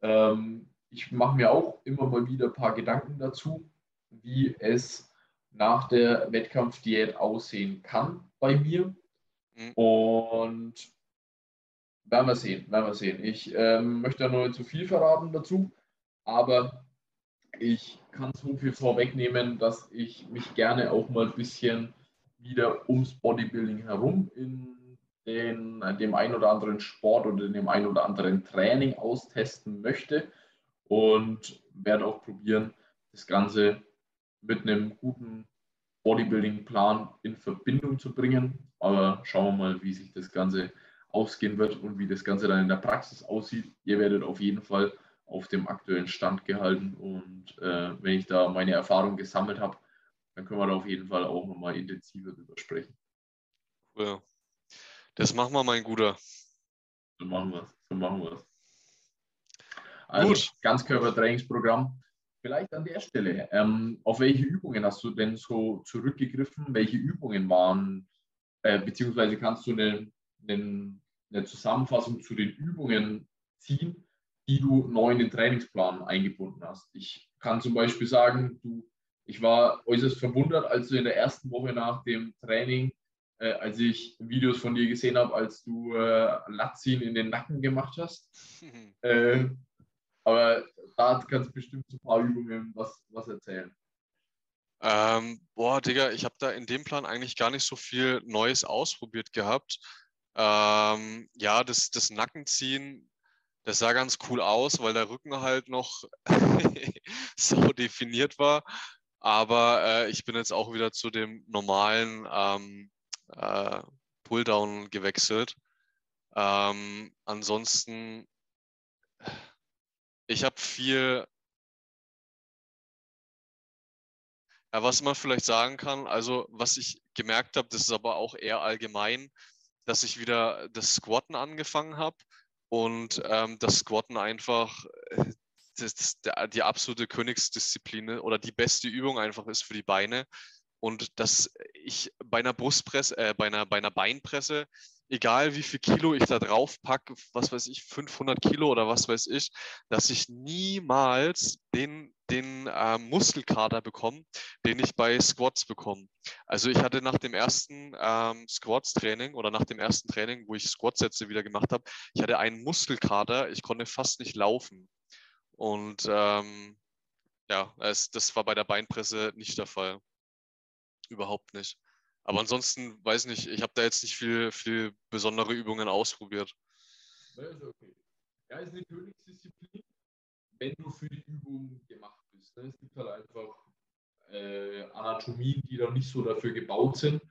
[SPEAKER 3] Ähm, ich mache mir auch immer mal wieder ein paar Gedanken dazu, wie es nach der Wettkampfdiät aussehen kann bei mir.
[SPEAKER 4] Mhm.
[SPEAKER 3] Und werden wir sehen, werden wir sehen. Ich ähm, möchte noch nicht zu viel verraten dazu, aber ich kann so viel vorwegnehmen, dass ich mich gerne auch mal ein bisschen wieder ums Bodybuilding herum in den, dem ein oder anderen Sport oder in dem ein oder anderen Training austesten möchte und werde auch probieren, das Ganze mit einem guten Bodybuilding-Plan in Verbindung zu bringen. Aber schauen wir mal, wie sich das Ganze ausgehen wird und wie das Ganze dann in der Praxis aussieht. Ihr werdet auf jeden Fall auf dem aktuellen Stand gehalten und äh, wenn ich da meine Erfahrung gesammelt habe, dann können wir da auf jeden Fall auch nochmal intensiver drüber sprechen.
[SPEAKER 4] Cool. Das machen wir, mein Guter.
[SPEAKER 3] So machen wir es. So machen wir es. Also,
[SPEAKER 4] Gut.
[SPEAKER 3] Ganzkörpertrainingsprogramm. Vielleicht an der Stelle. Ähm, auf welche Übungen hast du denn so zurückgegriffen? Welche Übungen waren, äh, beziehungsweise kannst du einen, einen eine Zusammenfassung zu den Übungen ziehen, die du neu in den Trainingsplan eingebunden hast. Ich kann zum Beispiel sagen, du, ich war äußerst verwundert, als du in der ersten Woche nach dem Training, äh, als ich Videos von dir gesehen habe, als du äh, Latzin in den Nacken gemacht hast. äh, aber da kannst du bestimmt ein paar Übungen was, was erzählen.
[SPEAKER 4] Ähm, boah, Digga, ich habe da in dem Plan eigentlich gar nicht so viel Neues ausprobiert gehabt. Ähm, ja, das, das Nackenziehen, das sah ganz cool aus, weil der Rücken halt noch so definiert war. Aber äh, ich bin jetzt auch wieder zu dem normalen ähm, äh, Pulldown gewechselt. Ähm, ansonsten, ich habe viel Ja, was man vielleicht sagen kann, also was ich gemerkt habe, das ist aber auch eher allgemein, dass ich wieder das Squatten angefangen habe und ähm, das Squatten einfach äh, das, der, die absolute Königsdisziplin oder die beste Übung einfach ist für die Beine. Und dass ich bei einer Brustpresse, äh, bei einer, bei einer Beinpresse egal wie viel Kilo ich da drauf packe, was weiß ich, 500 Kilo oder was weiß ich, dass ich niemals den, den äh, Muskelkater bekomme, den ich bei Squats bekomme. Also ich hatte nach dem ersten ähm, Squats-Training oder nach dem ersten Training, wo ich Squat-Sätze wieder gemacht habe, ich hatte einen Muskelkater, ich konnte fast nicht laufen. Und ähm, ja, es, das war bei der Beinpresse nicht der Fall. Überhaupt nicht. Aber ansonsten weiß nicht, ich habe da jetzt nicht viel, viel besondere Übungen ausprobiert.
[SPEAKER 3] Ja, ist okay. Ja, ist eine Königsdisziplin, wenn du für die Übung gemacht bist. Ne? Es gibt halt einfach äh, Anatomien, die da nicht so dafür gebaut sind.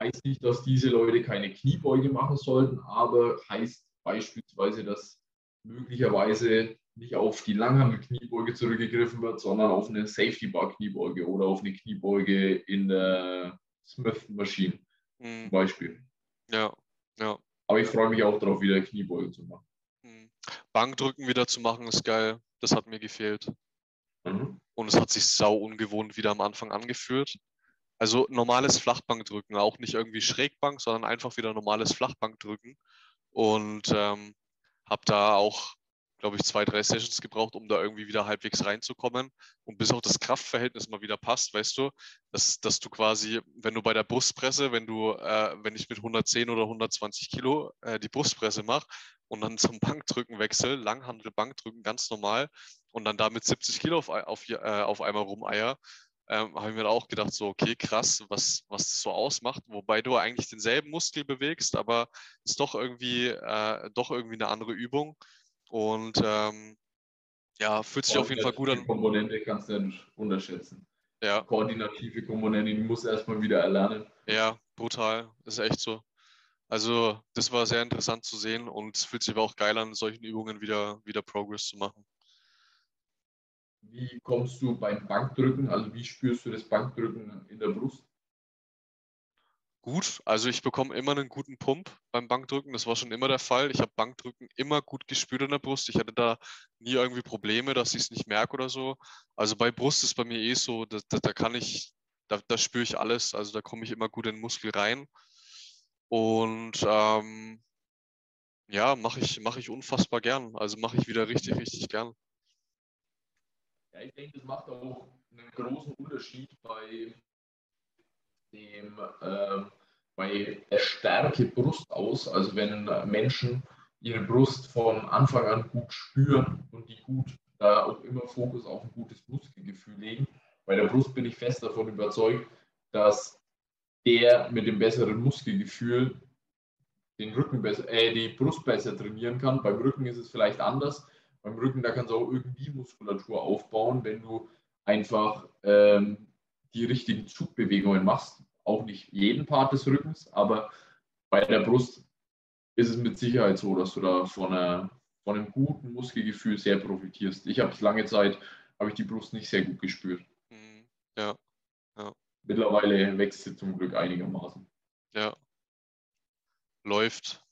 [SPEAKER 3] Heißt nicht, dass diese Leute keine Kniebeuge machen sollten, aber heißt beispielsweise, dass möglicherweise nicht auf die Langhandel-Kniebeuge zurückgegriffen wird, sondern auf eine Safety-Bar-Kniebeuge oder auf eine Kniebeuge in der Smith Machine mhm. zum Beispiel.
[SPEAKER 4] Ja, ja.
[SPEAKER 3] Aber ich freue mich auch darauf, wieder Kniebeuge zu machen.
[SPEAKER 4] Mhm. Bankdrücken wieder zu machen ist geil. Das hat mir gefehlt. Mhm. Und es hat sich sau ungewohnt wieder am Anfang angeführt. Also normales Flachbankdrücken, auch nicht irgendwie Schrägbank, sondern einfach wieder normales Flachbankdrücken. Und ähm, habe da auch glaube ich, zwei, drei Sessions gebraucht, um da irgendwie wieder halbwegs reinzukommen. Und bis auch das Kraftverhältnis mal wieder passt, weißt du, dass, dass du quasi, wenn du bei der Brustpresse, wenn du, äh, wenn ich mit 110 oder 120 Kilo äh, die Brustpresse mache und dann zum Bankdrücken wechsle, Langhandel Bankdrücken ganz normal und dann damit 70 Kilo auf, auf, äh, auf einmal rumeier, ähm, habe ich mir auch gedacht, so, okay, krass, was, was das so ausmacht, wobei du eigentlich denselben Muskel bewegst, aber es ist doch irgendwie, äh, doch irgendwie eine andere Übung. Und ähm, ja, fühlt sich auf jeden Fall gut an.
[SPEAKER 3] Die Komponente kannst du nicht unterschätzen.
[SPEAKER 4] Ja.
[SPEAKER 3] Koordinative Komponente, die musst du erstmal wieder erlernen.
[SPEAKER 4] Ja, brutal. Das ist echt so. Also, das war sehr interessant zu sehen und es fühlt sich aber auch geil an, solchen Übungen wieder, wieder Progress zu machen.
[SPEAKER 3] Wie kommst du beim Bankdrücken, also wie spürst du das Bankdrücken in der Brust?
[SPEAKER 4] Gut. Also ich bekomme immer einen guten Pump beim Bankdrücken. Das war schon immer der Fall. Ich habe Bankdrücken immer gut gespürt in der Brust. Ich hatte da nie irgendwie Probleme, dass ich es nicht merke oder so. Also bei Brust ist bei mir eh so, da, da, da kann ich, da, da spüre ich alles. Also da komme ich immer gut in den Muskel rein. Und ähm, ja, mache ich, mach ich unfassbar gern. Also mache ich wieder richtig, richtig gern.
[SPEAKER 3] Ja, ich denke, das macht auch einen großen Unterschied bei dem, äh, bei der Stärke Brust aus. Also wenn Menschen ihre Brust von Anfang an gut spüren und die gut da auch immer Fokus auf ein gutes Muskelgefühl legen. Bei der Brust bin ich fest davon überzeugt, dass der mit dem besseren Muskelgefühl den Rücken besser, äh, die Brust besser trainieren kann. Beim Rücken ist es vielleicht anders. Beim Rücken, da kannst du auch irgendwie Muskulatur aufbauen, wenn du einfach ähm, die richtigen Zugbewegungen machst. Auch nicht jeden Part des Rückens, aber bei der Brust ist es mit Sicherheit so, dass du da von, einer, von einem guten Muskelgefühl sehr profitierst. Ich habe es lange Zeit, habe ich die Brust nicht sehr gut gespürt.
[SPEAKER 4] Mhm. Ja. ja.
[SPEAKER 3] Mittlerweile wächst sie zum Glück einigermaßen.
[SPEAKER 4] Ja. Läuft.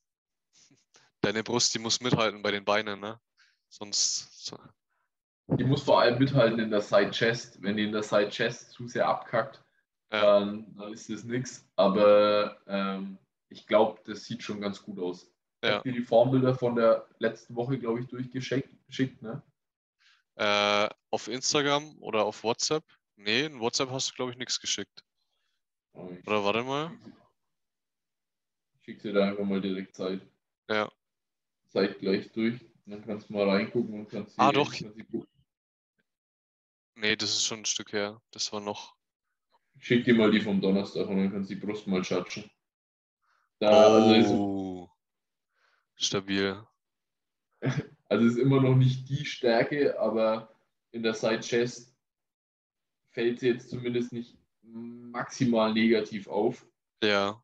[SPEAKER 4] Deine Brust, die muss mithalten bei den Beinen, ne? Sonst.
[SPEAKER 3] Die muss vor allem mithalten in der Side Chest. Wenn die in der Side Chest zu sehr abkackt, ja. dann, dann, ist das nichts. Aber ähm, ich glaube, das sieht schon ganz gut aus. Ich
[SPEAKER 4] Ja.
[SPEAKER 3] hab dir die Formbilder von der letzten Woche, glaube ich, durchgeschickt, geschickt, ne?
[SPEAKER 4] Äh, auf Instagram oder auf WhatsApp? Nee, in WhatsApp hast du, glaube ich, nichts geschickt.
[SPEAKER 3] Aber ich
[SPEAKER 4] Oder warte mal.
[SPEAKER 3] schick dir da einfach mal direkt Zeit.
[SPEAKER 4] Ja.
[SPEAKER 3] Zeit gleich durch. Dann kannst du mal reingucken und kannst
[SPEAKER 4] Ah, doch.
[SPEAKER 3] kannst
[SPEAKER 4] Nee, das ist schon ein Stück her. Das war noch.
[SPEAKER 3] Ich schick dir mal die vom Donnerstag und dann kannst du die Brust mal schatschen. Da, also, ist,
[SPEAKER 4] Oh. Stabil.
[SPEAKER 3] also ist immer noch nicht die Stärke, aber in der Side Chest fällt sie jetzt zumindest nicht maximal negativ auf.
[SPEAKER 4] Ja.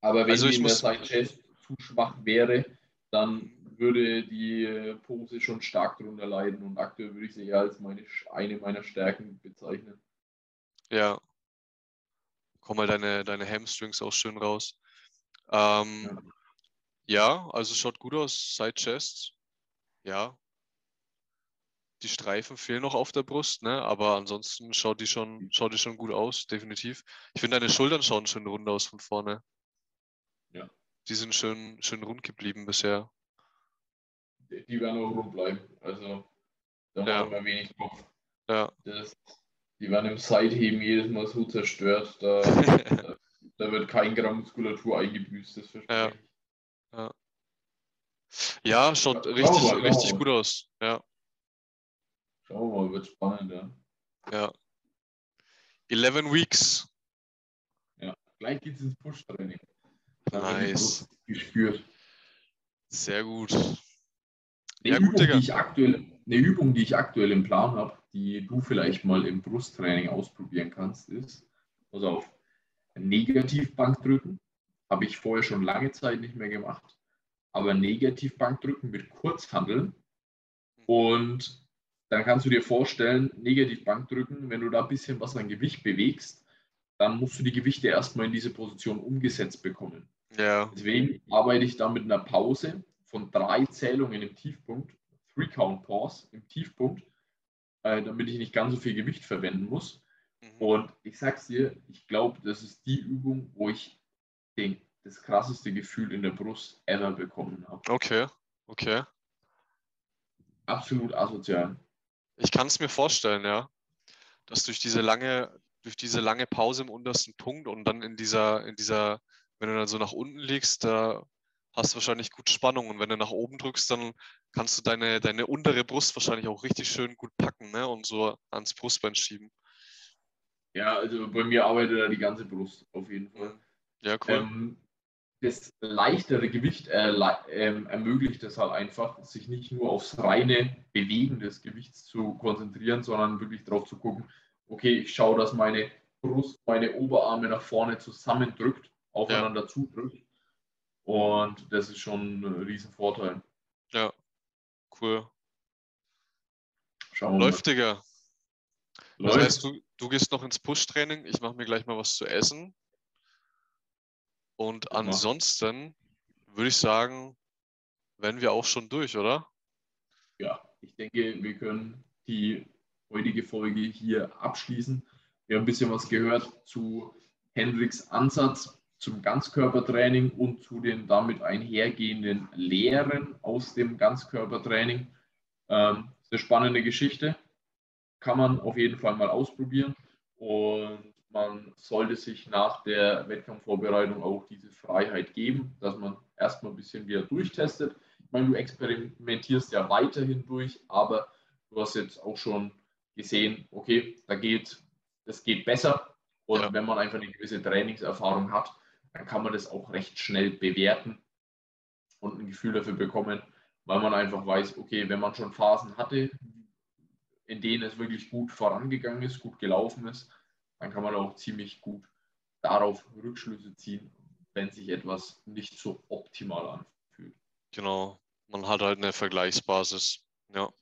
[SPEAKER 3] Aber wenn
[SPEAKER 4] Also
[SPEAKER 3] sie in der Side Chest zu schwach wäre, dann würde die äh, Pose schon stark darunter leiden und aktuell würde ich sie eher als meine, eine meiner Stärken bezeichnen.
[SPEAKER 4] Ja. Kommen halt deine, deine Hamstrings auch schön raus. Ähm, ja. also schaut gut aus. Side Chest. Ja. Die Streifen fehlen noch auf der Brust, ne? Aber ansonsten schaut die schon, schaut die schon gut aus, definitiv. Ich finde, deine Schultern schauen schön rund aus von vorne.
[SPEAKER 3] Ja.
[SPEAKER 4] Die sind schön, schön rund geblieben bisher.
[SPEAKER 3] Die werden auch rund bleiben. Also da
[SPEAKER 4] Ja.
[SPEAKER 3] machen wir wenig drauf.
[SPEAKER 4] Ja.
[SPEAKER 3] Das, die werden im Seitheben jedes Mal so zerstört. Da, da wird kein Gramm Muskulatur eingebüßt. Das verspreche ich.
[SPEAKER 4] Ja, schaut
[SPEAKER 3] Ja, schauen wir
[SPEAKER 4] richtig,
[SPEAKER 3] mal,
[SPEAKER 4] richtig gut aus. Ja,
[SPEAKER 3] Schauen wir mal, wird spannend. Ja.
[SPEAKER 4] ja. 11 Weeks.
[SPEAKER 3] Gleich geht's ins Push-Training.
[SPEAKER 4] Nice.
[SPEAKER 3] Gespürt.
[SPEAKER 4] Sehr gut.
[SPEAKER 3] Eine,
[SPEAKER 4] Ja,
[SPEAKER 3] Übung,
[SPEAKER 4] gut,
[SPEAKER 3] die ich aktuell, eine Übung, die ich aktuell im Plan habe, die du vielleicht mal im Brusttraining ausprobieren kannst, ist, pass auf, Negativbankdrücken. Habe ich vorher schon lange Zeit nicht mehr gemacht. Aber Negativbankdrücken mit Kurzhandeln. Und dann kannst du dir vorstellen, Negativbankdrücken, wenn du da ein bisschen was an Gewicht bewegst, dann musst du die Gewichte erstmal in diese Position umgesetzt bekommen.
[SPEAKER 4] Ja,
[SPEAKER 3] Deswegen arbeite ich da mit einer Pause von drei Zählungen im Tiefpunkt, Three Count Pause im Tiefpunkt, äh, damit ich nicht ganz so viel Gewicht verwenden muss.
[SPEAKER 4] mhm.
[SPEAKER 3] Und ich sag's dir, ich glaube, das ist die Übung, wo ich den, das krasseste Gefühl in der Brust ever bekommen habe.
[SPEAKER 4] okay, okay.
[SPEAKER 3] Absolut asozial.
[SPEAKER 4] Ich kann es mir vorstellen, ja, dass durch diese lange, durch diese lange Pause im untersten Punkt und dann in dieser, in dieser, wenn du dann so nach unten liegst, da hast du wahrscheinlich gut Spannung und wenn du nach oben drückst, dann kannst du deine, deine untere Brust wahrscheinlich auch richtig schön gut packen, ne, und so ans Brustbein schieben.
[SPEAKER 3] Ja, also bei mir arbeitet da die ganze Brust auf jeden Fall.
[SPEAKER 4] Ja, cool.
[SPEAKER 3] Ähm, das leichtere Gewicht erlei- ähm, ermöglicht es halt einfach, sich nicht nur aufs reine Bewegen des Gewichts zu konzentrieren, sondern wirklich darauf zu gucken, okay, ich schaue, dass meine Brust, meine Oberarme nach vorne zusammendrückt, aufeinander zudrückt. Und das ist schon ein Riesenvorteil.
[SPEAKER 4] ja, cool.
[SPEAKER 3] Schauen wir
[SPEAKER 4] Läuft, Digga.
[SPEAKER 3] mal.
[SPEAKER 4] Das
[SPEAKER 3] Läuft.
[SPEAKER 4] heißt, du, du gehst noch ins Push-Training. Ich mache mir gleich mal was zu essen. Und ansonsten würde ich sagen, wären wir auch schon durch, oder?
[SPEAKER 3] ja, ich denke, wir können die heutige Folge hier abschließen. Wir haben ein bisschen was gehört zu Hendricks Ansatz zum Ganzkörpertraining und zu den damit einhergehenden Lehren aus dem Ganzkörpertraining. Ähm, eine spannende Geschichte. Kann man auf jeden Fall mal ausprobieren. Und man sollte sich nach der Wettkampfvorbereitung auch diese Freiheit geben, dass man erstmal ein bisschen wieder durchtestet. Ich meine, du experimentierst ja weiterhin durch, aber du hast jetzt auch schon gesehen, okay, da geht, das geht besser. Und
[SPEAKER 4] Ja.
[SPEAKER 3] wenn man einfach eine gewisse Trainingserfahrung hat, dann kann man das auch recht schnell bewerten und ein Gefühl dafür bekommen, weil man einfach weiß, okay, wenn man schon Phasen hatte, in denen es wirklich gut vorangegangen ist, gut gelaufen ist, dann kann man auch ziemlich gut darauf Rückschlüsse ziehen, wenn sich etwas nicht so optimal anfühlt.
[SPEAKER 4] Genau. Man hat halt eine Vergleichsbasis. Ja.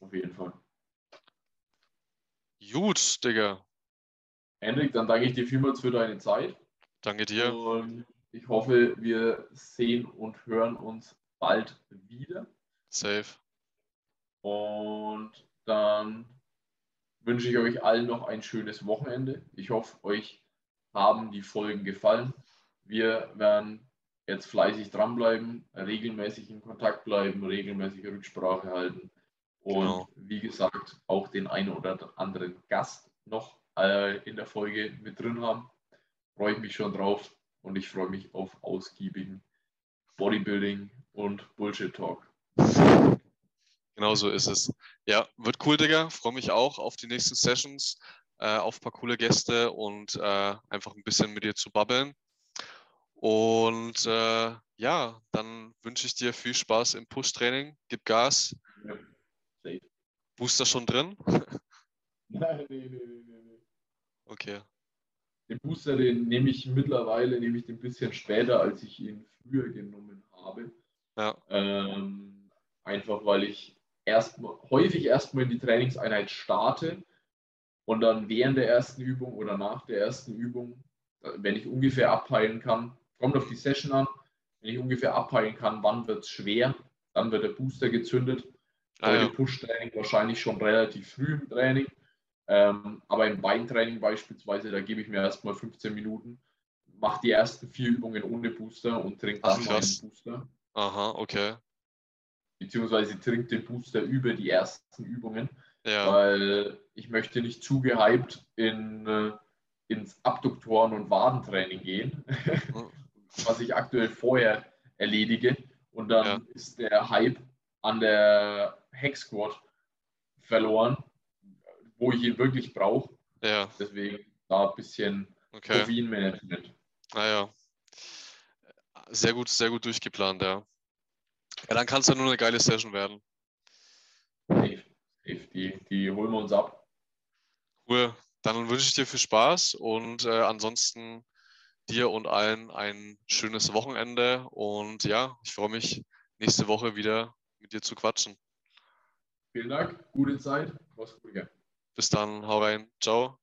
[SPEAKER 3] Auf jeden Fall.
[SPEAKER 4] Gut, Digga.
[SPEAKER 3] Hendrik, dann danke ich dir vielmals für deine Zeit.
[SPEAKER 4] Danke dir.
[SPEAKER 3] Und ich hoffe, wir sehen und hören uns bald wieder.
[SPEAKER 4] Safe.
[SPEAKER 3] Und dann wünsche ich euch allen noch ein schönes Wochenende. Ich hoffe, euch haben die Folgen gefallen. Wir werden jetzt fleißig dranbleiben, regelmäßig in Kontakt bleiben, regelmäßig Rücksprache halten und
[SPEAKER 4] Genau.
[SPEAKER 3] wie gesagt auch den einen oder anderen Gast noch äh, in der Folge mit drin haben. Freue ich mich schon drauf und ich freue mich auf ausgiebigen Bodybuilding und Bullshit Talk.
[SPEAKER 4] Genau so ist es. Ja, wird cool, Digga. Freue mich auch auf die nächsten Sessions, äh, auf ein paar coole Gäste und äh, einfach ein bisschen mit dir zu babbeln. Und äh, ja, dann wünsche ich dir viel Spaß im Push-Training. Gib Gas.
[SPEAKER 3] Ja, safe.
[SPEAKER 4] Booster schon drin?
[SPEAKER 3] Nein, nee, nee, nee, nee, nee.
[SPEAKER 4] Okay.
[SPEAKER 3] Den Booster, den nehme ich mittlerweile, nehme ich den ein bisschen später, als ich ihn früher genommen habe.
[SPEAKER 4] Ja,
[SPEAKER 3] Ähm, einfach weil ich erstmal häufig erstmal in die Trainingseinheit starte und dann während der ersten Übung oder nach der ersten Übung, äh, wenn ich ungefähr abpeilen kann, kommt auf die Session an, wenn ich ungefähr abpeilen kann, wann wird es schwer, dann wird der Booster gezündet.
[SPEAKER 4] Ah,
[SPEAKER 3] Bei
[SPEAKER 4] ja.
[SPEAKER 3] dem Push-Training wahrscheinlich schon relativ früh im Training. Ähm, aber im Beintraining beispielsweise, da gebe ich mir erstmal 15 Minuten, mache die ersten vier Übungen ohne Booster und trinke
[SPEAKER 4] Ach,
[SPEAKER 3] dann
[SPEAKER 4] krass.
[SPEAKER 3] meinen Booster.
[SPEAKER 4] Aha, okay.
[SPEAKER 3] Beziehungsweise trinke den Booster über die ersten Übungen,
[SPEAKER 4] Ja,
[SPEAKER 3] weil ich möchte nicht zu gehypt in, äh, ins Abduktoren- und Wadentraining gehen, was ich aktuell vorher erledige. Und dann
[SPEAKER 4] Ja.
[SPEAKER 3] ist der Hype an der Hex Squad verloren, wo ich ihn wirklich brauche.
[SPEAKER 4] ja,
[SPEAKER 3] Deswegen da ein bisschen
[SPEAKER 4] okay.
[SPEAKER 3] Koffeinmanagement.
[SPEAKER 4] Naja. Sehr gut, sehr gut durchgeplant, ja. Ja, dann kann es ja nur eine geile Session werden.
[SPEAKER 3] Safe, safe. Die, die holen wir uns ab.
[SPEAKER 4] Cool. Dann wünsche ich dir viel Spaß und äh, ansonsten dir und allen ein schönes Wochenende. Und ja, ich freue mich, nächste Woche wieder mit dir zu quatschen.
[SPEAKER 3] Vielen Dank, gute Zeit. Mach's gut. ja.
[SPEAKER 4] Bis dann, hau rein. Ciao.